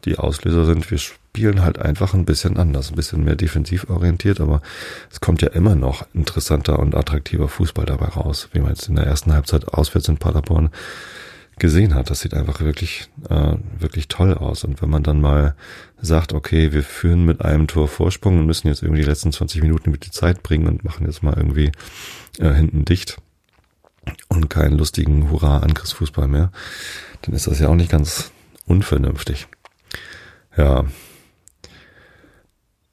die Auslöser sind, wir spielen halt einfach ein bisschen anders, ein bisschen mehr defensiv orientiert, aber es kommt ja immer noch interessanter und attraktiver Fußball dabei raus, wie man jetzt in der ersten Halbzeit auswärts in Paderborn gesehen hat. Das sieht einfach wirklich, äh, wirklich toll aus. Und wenn man dann mal sagt, okay, wir führen mit einem Tor Vorsprung und müssen jetzt irgendwie die letzten 20 Minuten mit die Zeit bringen und machen jetzt mal irgendwie äh, hinten dicht und keinen lustigen Hurra-Angriffsfußball mehr, dann ist das ja auch nicht ganz unvernünftig. Ja.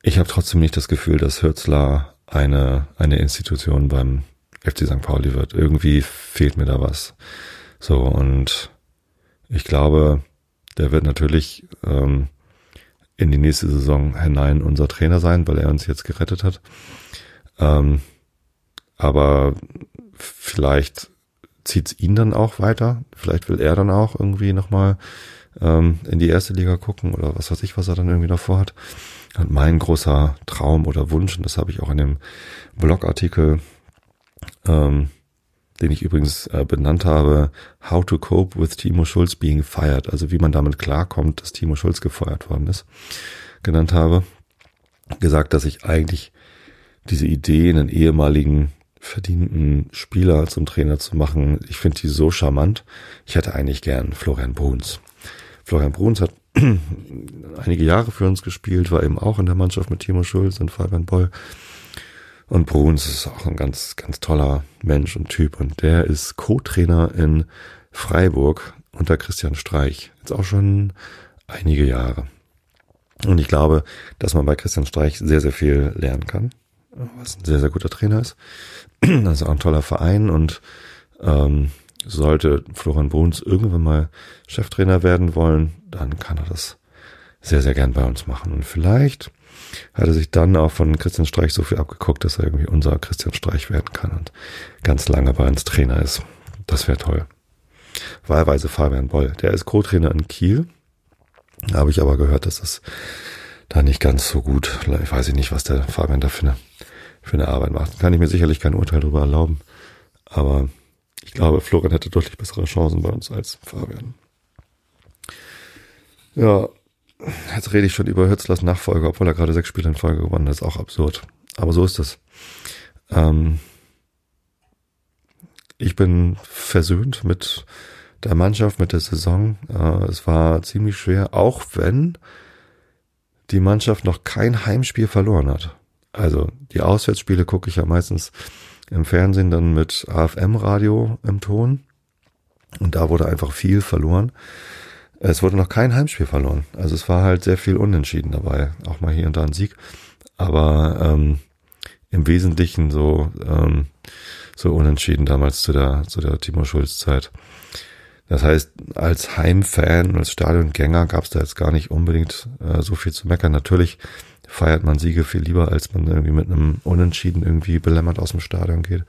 Ich habe trotzdem nicht das Gefühl, dass Hürzler eine, eine Institution beim FC St. Pauli wird. Irgendwie fehlt mir da was. So, und ich glaube, der wird natürlich ähm, in die nächste Saison hinein unser Trainer sein, weil er uns jetzt gerettet hat. Ähm, aber vielleicht zieht's ihn dann auch weiter. Vielleicht will er dann auch irgendwie nochmal ähm, in die erste Liga gucken oder was weiß ich, was er dann irgendwie davor hat. Und mein großer Traum oder Wunsch, und das habe ich auch in dem Blogartikel ähm, den ich übrigens äh, benannt habe, How to Cope with Timo Schulz Being Fired, also wie man damit klarkommt, dass Timo Schulz gefeuert worden ist, genannt habe, gesagt, dass ich eigentlich diese Idee, einen ehemaligen verdienten Spieler zum Trainer zu machen, ich finde die so charmant. Ich hätte eigentlich gern Florian Bruns. Florian Bruns hat einige Jahre für uns gespielt, war eben auch in der Mannschaft mit Timo Schulz und Fabian Boll und Bruns ist auch ein ganz, ganz toller Mensch und Typ. Und der ist Co-Trainer in Freiburg. unter Christian Streich. Jetzt auch schon einige Jahre. Und ich glaube, dass man bei Christian Streich sehr, sehr viel lernen kann, was ein sehr, sehr guter Trainer ist. Das ist auch ein toller Verein und ähm, sollte Florian Bruns irgendwann mal Cheftrainer werden wollen, dann kann er das sehr, sehr gern bei uns machen. Und vielleicht hat er sich dann auch von Christian Streich so viel abgeguckt, dass er irgendwie unser Christian Streich werden kann und ganz lange bei uns Trainer ist. Das wäre toll. Wahlweise Fabian Boll. Der ist Co-Trainer in Kiel. Habe ich aber gehört, dass das da nicht ganz so gut, ich weiß nicht, was der Fabian da für eine, für eine Arbeit macht. Kann ich mir sicherlich kein Urteil darüber erlauben. Aber ich glaube, Florian hätte deutlich bessere Chancen bei uns als Fabian. Ja, jetzt rede ich schon über Hützlers Nachfolger, obwohl er gerade sechs Spiele in Folge gewonnen hat. Ist auch absurd. Aber so ist es. Ähm, ich bin versöhnt mit der Mannschaft, mit der Saison. Äh, es war ziemlich schwer, auch wenn die Mannschaft noch kein Heimspiel verloren hat. Also die Auswärtsspiele gucke ich ja meistens im Fernsehen dann mit AFM-Radio im Ton. Und da wurde einfach viel verloren. Es wurde noch kein Heimspiel verloren. Also es war halt sehr viel Unentschieden dabei. Auch mal hier und da ein Sieg. Aber ähm, im Wesentlichen so, ähm, so unentschieden damals zu der, zu der Timo Schulz-Zeit. Das heißt, als Heimfan, als Stadiongänger gab es da jetzt gar nicht unbedingt äh, so viel zu meckern. Natürlich feiert man Siege viel lieber, als man irgendwie mit einem Unentschieden irgendwie belämmert aus dem Stadion geht.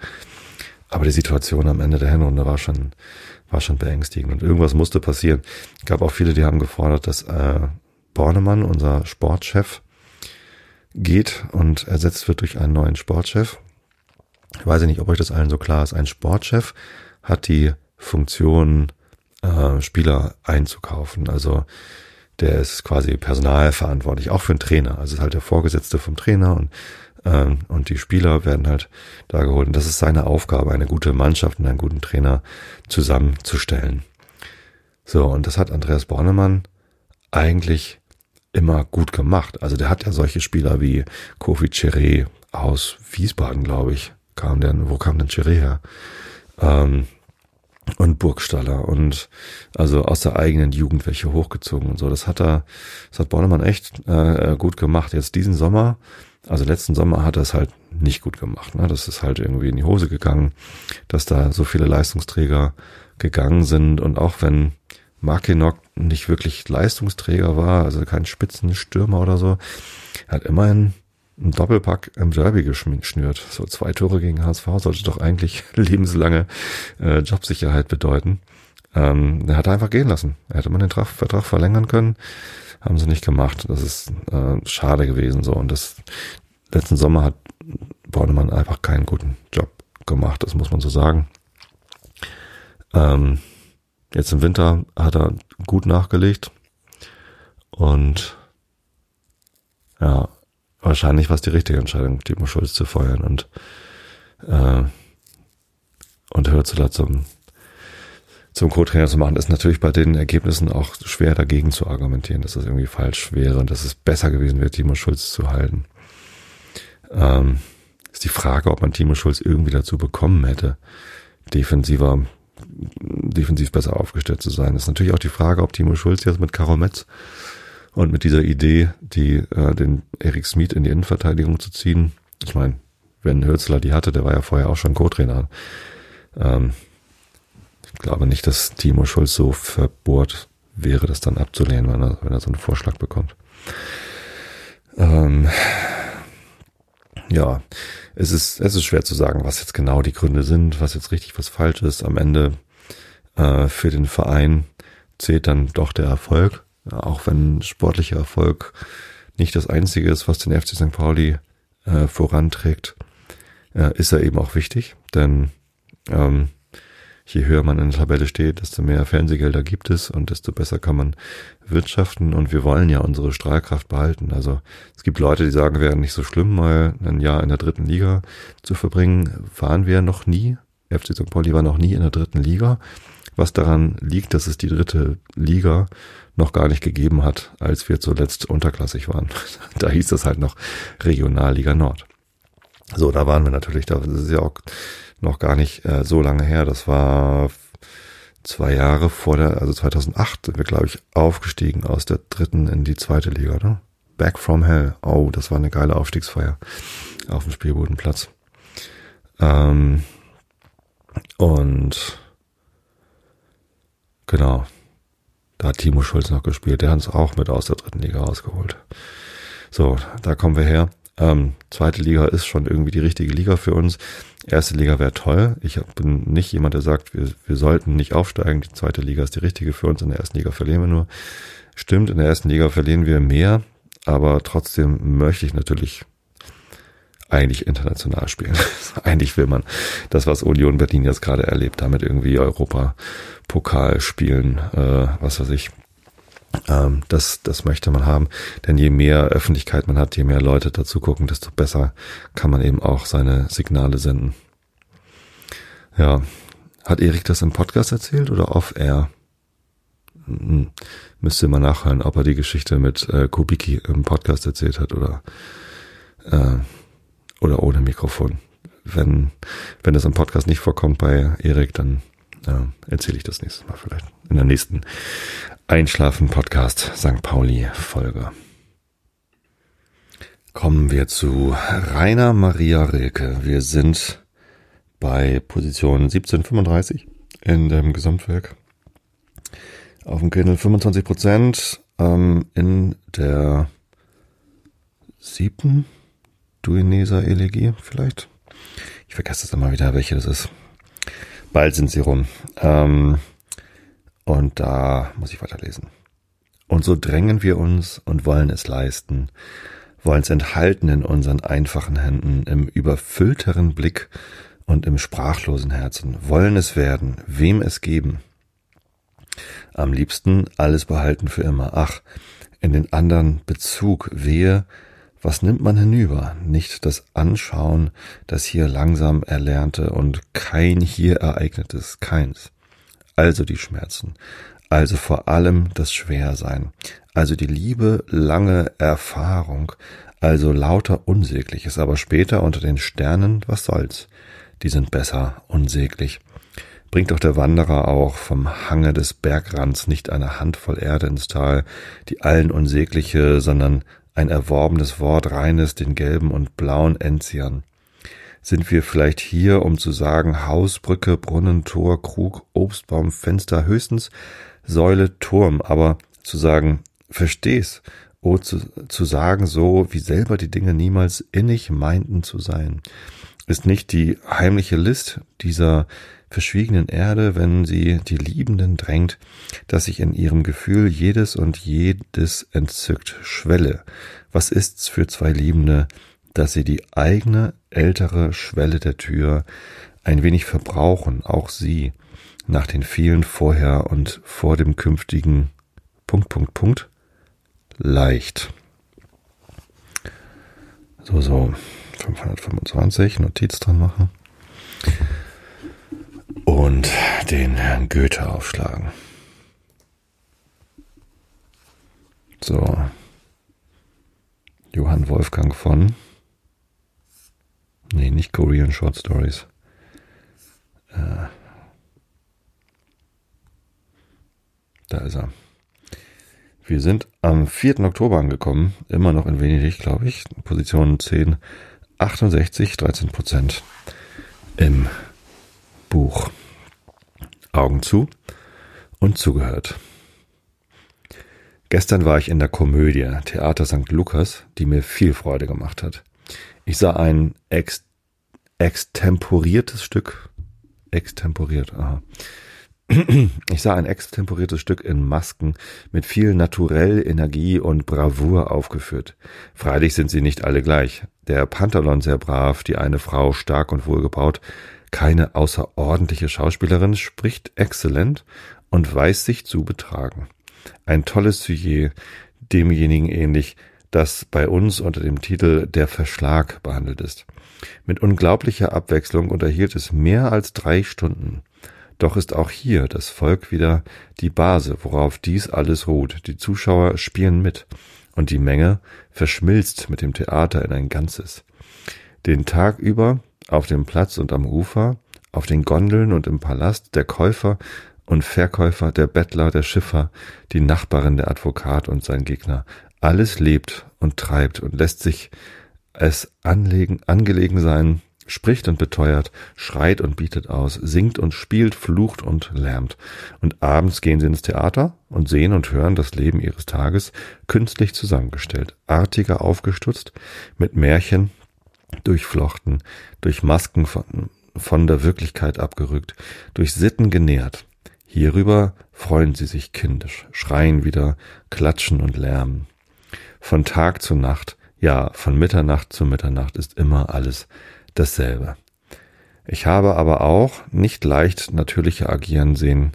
Aber die Situation am Ende der Hinrunde war schon, war schon beängstigend und irgendwas musste passieren. Gab auch viele, die haben gefordert, dass äh, Bornemann, unser Sportchef, geht und ersetzt wird durch einen neuen Sportchef. Ich weiß nicht, ob euch das allen so klar ist. Ein Sportchef hat die Funktion, äh, Spieler einzukaufen. Also der ist quasi personalverantwortlich, auch für den Trainer. Also ist halt der Vorgesetzte vom Trainer und ähm, und die Spieler werden halt da geholt. Und das ist seine Aufgabe, eine gute Mannschaft und einen guten Trainer zusammenzustellen. So, und das hat Andreas Bornemann eigentlich immer gut gemacht. Also der hat ja solche Spieler wie Kofi Cheré aus Wiesbaden, glaube ich, kam der, wo kam denn Cheré her? Ähm, und Burgstaller und also aus der eigenen Jugend welche hochgezogen und so. Das hat er, das hat Bornemann echt äh, gut gemacht. Jetzt diesen Sommer, also letzten Sommer hat er es halt nicht gut gemacht. Ne? Das ist halt irgendwie in die Hose gegangen, dass da so viele Leistungsträger gegangen sind und auch wenn Mackinock nicht wirklich Leistungsträger war, also kein Spitzenstürmer oder so, hat immerhin ein Doppelpack im Derby geschnürt. So zwei Tore gegen HSV sollte doch eigentlich lebenslange äh, Jobsicherheit bedeuten. Ähm, er hat einfach gehen lassen. Er hätte man den Traf Vertrag verlängern können, haben sie nicht gemacht. Das ist äh, schade gewesen so. Und das letzten Sommer hat Bornemann einfach keinen guten Job gemacht, das muss man so sagen. Ähm, jetzt im Winter hat er gut nachgelegt und ja, wahrscheinlich war es die richtige Entscheidung, Timo Schulz zu feuern und äh, und Hürzeler zum zum Co-Trainer zu machen, ist natürlich bei den Ergebnissen auch schwer dagegen zu argumentieren, dass das irgendwie falsch wäre und dass es besser gewesen wäre, Timo Schulz zu halten. Ähm, ist die Frage, ob man Timo Schulz irgendwie dazu bekommen hätte, defensiver, defensiv besser aufgestellt zu sein. Ist natürlich auch die Frage, ob Timo Schulz jetzt mit Karol Metz und mit dieser Idee, die äh, den Erik Smith in die Innenverteidigung zu ziehen, ich meine, wenn Hürzler die hatte, der war ja vorher auch schon Co-Trainer. Ähm, ich glaube nicht, dass Timo Schulz so verbohrt wäre, das dann abzulehnen, wenn er, wenn er so einen Vorschlag bekommt. Ähm, ja, es ist, es ist schwer zu sagen, was jetzt genau die Gründe sind, was jetzt richtig, was falsch ist. Am Ende äh, für den Verein zählt dann doch der Erfolg auch wenn sportlicher Erfolg nicht das Einzige ist, was den FC St. Pauli äh, voranträgt, äh, ist er eben auch wichtig, denn ähm, je höher man in der Tabelle steht, desto mehr Fernsehgelder gibt es und desto besser kann man wirtschaften und wir wollen ja unsere Strahlkraft behalten. Also es gibt Leute, die sagen, wäre nicht so schlimm, mal ein Jahr in der dritten Liga zu verbringen. Waren wir noch nie. FC St. Pauli war noch nie in der dritten Liga, was daran liegt, dass es die dritte Liga noch gar nicht gegeben hat, als wir zuletzt unterklassig waren. da hieß es halt noch Regionalliga Nord. So, da waren wir natürlich, da ist ja auch noch gar nicht äh, so lange her. Das war zwei Jahre vor der, also 2008 sind wir, glaube ich, aufgestiegen aus der dritten in die zweite Liga, oder? Back from Hell. Oh, das war eine geile Aufstiegsfeier auf dem Spielbodenplatz. Ähm, und genau, da hat Timo Schulz noch gespielt. Der hat uns auch mit aus der dritten Liga rausgeholt. So, da kommen wir her. Ähm, zweite Liga ist schon irgendwie die richtige Liga für uns. Erste Liga wäre toll. Ich bin nicht jemand, der sagt, wir, wir sollten nicht aufsteigen. Die zweite Liga ist die richtige für uns. In der ersten Liga verlieren wir nur. Stimmt, in der ersten Liga verlieren wir mehr, aber trotzdem möchte ich natürlich eigentlich international spielen. eigentlich will man das, was Union Berlin jetzt gerade erlebt, damit irgendwie Europa-Pokal spielen, äh, was weiß ich. Ähm, das, das möchte man haben. Denn je mehr Öffentlichkeit man hat, je mehr Leute dazu gucken, desto besser kann man eben auch seine Signale senden. Ja. Hat Erik das im Podcast erzählt oder off-air? Hm, müsste mal nachhören, ob er die Geschichte mit äh, Kubiki im Podcast erzählt hat oder äh, oder ohne Mikrofon. Wenn, wenn das im Podcast nicht vorkommt bei Erik, dann äh, erzähle ich das nächstes Mal vielleicht. In der nächsten Einschlafen-Podcast St. Pauli-Folge. Kommen wir zu Rainer Maria Rilke. Wir sind bei Position 1735 in dem Gesamtwerk. Auf dem Kindle 25 Prozent, ähm, in der siebten Duineser Elegie vielleicht. Ich vergesse das immer wieder, welche das ist. Bald sind sie rum. Ähm, und da muss ich weiterlesen. Und so drängen wir uns und wollen es leisten, wollen es enthalten in unseren einfachen Händen, im überfüllteren Blick und im sprachlosen Herzen, wollen es werden, wem es geben. Am liebsten alles behalten für immer. Ach, in den anderen Bezug, wehe, was nimmt man hinüber? Nicht das Anschauen, das hier langsam erlernte und kein hier ereignetes, keins. Also die Schmerzen, also vor allem das Schwersein, also die Liebe, lange Erfahrung, also lauter Unsägliches, aber später unter den Sternen, was soll's? Die sind besser unsäglich. Bringt doch der Wanderer auch vom Hange des Bergrands nicht eine Handvoll Erde ins Tal, die allen unsägliche, sondern ein erworbenes Wort reines den gelben und blauen Enzian. Sind wir vielleicht hier, um zu sagen Haus, Brücke, Brunnen, Tor, Krug, Obstbaum, Fenster, höchstens Säule, Turm, aber zu sagen, versteh's, oh, zu, zu sagen so, wie selber die Dinge niemals innig meinten zu sein, ist nicht die heimliche List dieser verschwiegenen Erde, wenn sie die Liebenden drängt, dass sich in ihrem Gefühl jedes und jedes entzückt schwelle. Was ist's für zwei Liebende, dass sie die eigene ältere Schwelle der Tür ein wenig verbrauchen, auch sie, nach den vielen vorher und vor dem künftigen Punkt, Punkt, Punkt, leicht. So, so, 525, Notiz dran machen und den Herrn Goethe aufschlagen. So. Johann Wolfgang von. Nee, nicht Korean Short Stories. Äh, da ist er. Wir sind am 4. Oktober angekommen, immer noch in Venedig, glaube ich. Position 10, 68, 13 Prozent im Buch. Augen zu und zugehört. Gestern war ich in der Komödie Theater St. Lukas, die mir viel Freude gemacht hat. Ich sah ein ex extemporiertes Stück. Extemporiert, aha. Ich sah ein extemporiertes Stück in Masken mit viel Naturell, Energie und Bravour aufgeführt. Freilich sind sie nicht alle gleich. Der Pantalon sehr brav, die eine Frau stark und wohlgebaut, keine außerordentliche Schauspielerin, spricht exzellent und weiß sich zu betragen. Ein tolles Sujet, demjenigen ähnlich, das bei uns unter dem Titel Der Verschlag behandelt ist. Mit unglaublicher Abwechslung unterhielt es mehr als drei Stunden. Doch ist auch hier das Volk wieder die Base, worauf dies alles ruht. Die Zuschauer spielen mit und die Menge verschmilzt mit dem Theater in ein Ganzes. Den Tag über auf dem Platz und am Ufer, auf den Gondeln und im Palast der Käufer und Verkäufer, der Bettler, der Schiffer, die Nachbarin, der Advokat und sein Gegner. Alles lebt und treibt und lässt sich es anlegen, angelegen sein, spricht und beteuert, schreit und bietet aus, singt und spielt, flucht und lärmt. Und abends gehen sie ins Theater und sehen und hören das Leben ihres Tages künstlich zusammengestellt, artiger aufgestutzt, mit Märchen durchflochten, durch Masken von, von der Wirklichkeit abgerückt, durch Sitten genährt. Hierüber freuen sie sich kindisch, schreien wieder, klatschen und lärmen. Von Tag zu Nacht, ja, von Mitternacht zu Mitternacht ist immer alles dasselbe. Ich habe aber auch nicht leicht natürliche agieren sehen.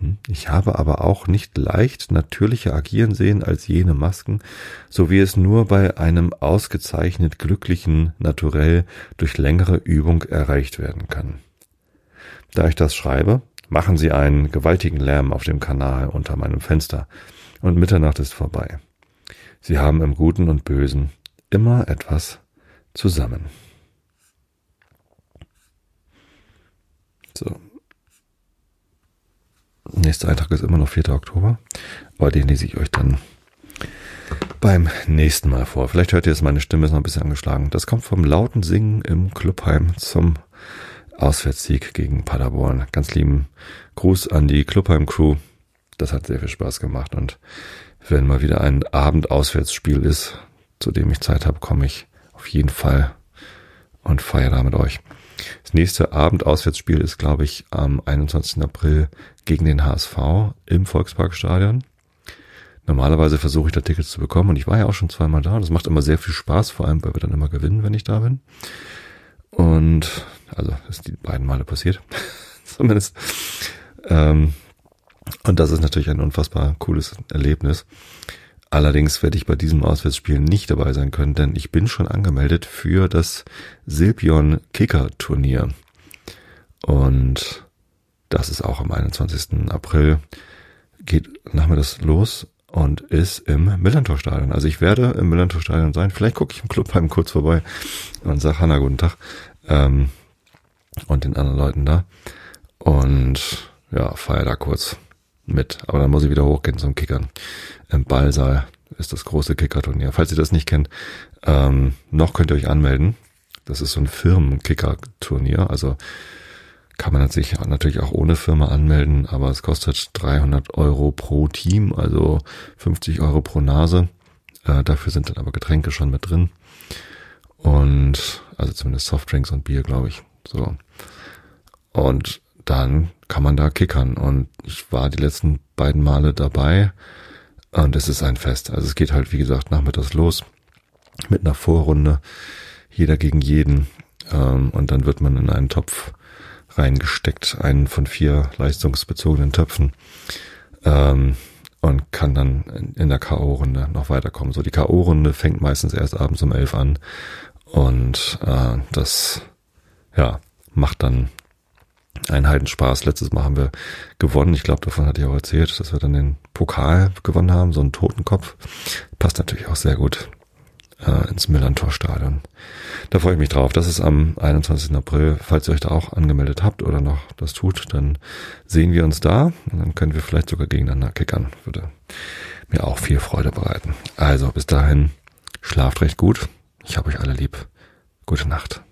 Hm? Ich habe aber auch nicht leicht natürlicher agieren sehen als jene Masken, so wie es nur bei einem ausgezeichnet glücklichen Naturell durch längere Übung erreicht werden kann. Da ich das schreibe, machen sie einen gewaltigen Lärm auf dem Kanal unter meinem Fenster, und Mitternacht ist vorbei. Sie haben im Guten und Bösen immer etwas zusammen. So. Nächster Eintrag ist immer noch 4. Oktober, aber den lese ich euch dann beim nächsten Mal vor. Vielleicht hört ihr es, meine Stimme ist noch ein bisschen angeschlagen. Das kommt vom lauten Singen im Clubheim zum Auswärtssieg gegen Paderborn. Ganz lieben Gruß an die Clubheim-Crew. Das hat sehr viel Spaß gemacht und wenn mal wieder ein Abendauswärtsspiel ist, zu dem ich Zeit habe, komme ich auf jeden Fall und feiere da mit euch. Das nächste Abendauswärtsspiel ist, glaube ich, am 21. April gegen den HSV im Volksparkstadion. Normalerweise versuche ich da Tickets zu bekommen und ich war ja auch schon zweimal da. Das macht immer sehr viel Spaß, vor allem, weil wir dann immer gewinnen, wenn ich da bin. Und also ist die beiden Male passiert, zumindest. Ähm, und das ist natürlich ein unfassbar cooles Erlebnis. Allerdings werde ich bei diesem Auswärtsspiel nicht dabei sein können, denn ich bin schon angemeldet für das Silpion Kicker Turnier. Und das ist auch am 21. April. Geht nachmittags los und ist im Millantor-Stadion. Also ich werde im Millantor-Stadion sein. Vielleicht gucke ich im Clubheim kurz vorbei und sage Hanna guten Tag ähm, und den anderen Leuten da. Und ja, feier da kurz mit. Aber dann muss ich wieder hochgehen zum Kickern. Im Ballsaal ist das große Kickerturnier. Falls ihr das nicht kennt, ähm, noch könnt ihr euch anmelden. Das ist so ein Firmenkicker-Turnier. Also kann man sich natürlich auch ohne Firma anmelden, aber es kostet 300 Euro pro Team, also 50 Euro pro Nase. Äh, dafür sind dann aber Getränke schon mit drin. Und also zumindest Softdrinks und Bier, glaube ich. So. Und dann kann man da kickern. Und ich war die letzten beiden Male dabei. Und es ist ein Fest. Also es geht halt, wie gesagt, nachmittags los. Mit einer Vorrunde. Jeder gegen jeden. Ähm, und dann wird man in einen Topf reingesteckt. Einen von vier leistungsbezogenen Töpfen. Ähm, und kann dann in der K.O.-Runde noch weiterkommen. So, die K.O.-Runde fängt meistens erst abends um elf an. Und äh, das, ja, macht dann ein Heidenspaß. Letztes Mal haben wir gewonnen. Ich glaube, davon hatte ich auch erzählt, dass wir dann den Pokal gewonnen haben, so einen Totenkopf. Passt natürlich auch sehr gut äh, ins Millantor-Stadion. Da freue ich mich drauf. Das ist am 21. April. Falls ihr euch da auch angemeldet habt oder noch das tut, dann sehen wir uns da und dann können wir vielleicht sogar gegeneinander kickern. Würde mir auch viel Freude bereiten. Also bis dahin, schlaft recht gut. Ich habe euch alle lieb. Gute Nacht.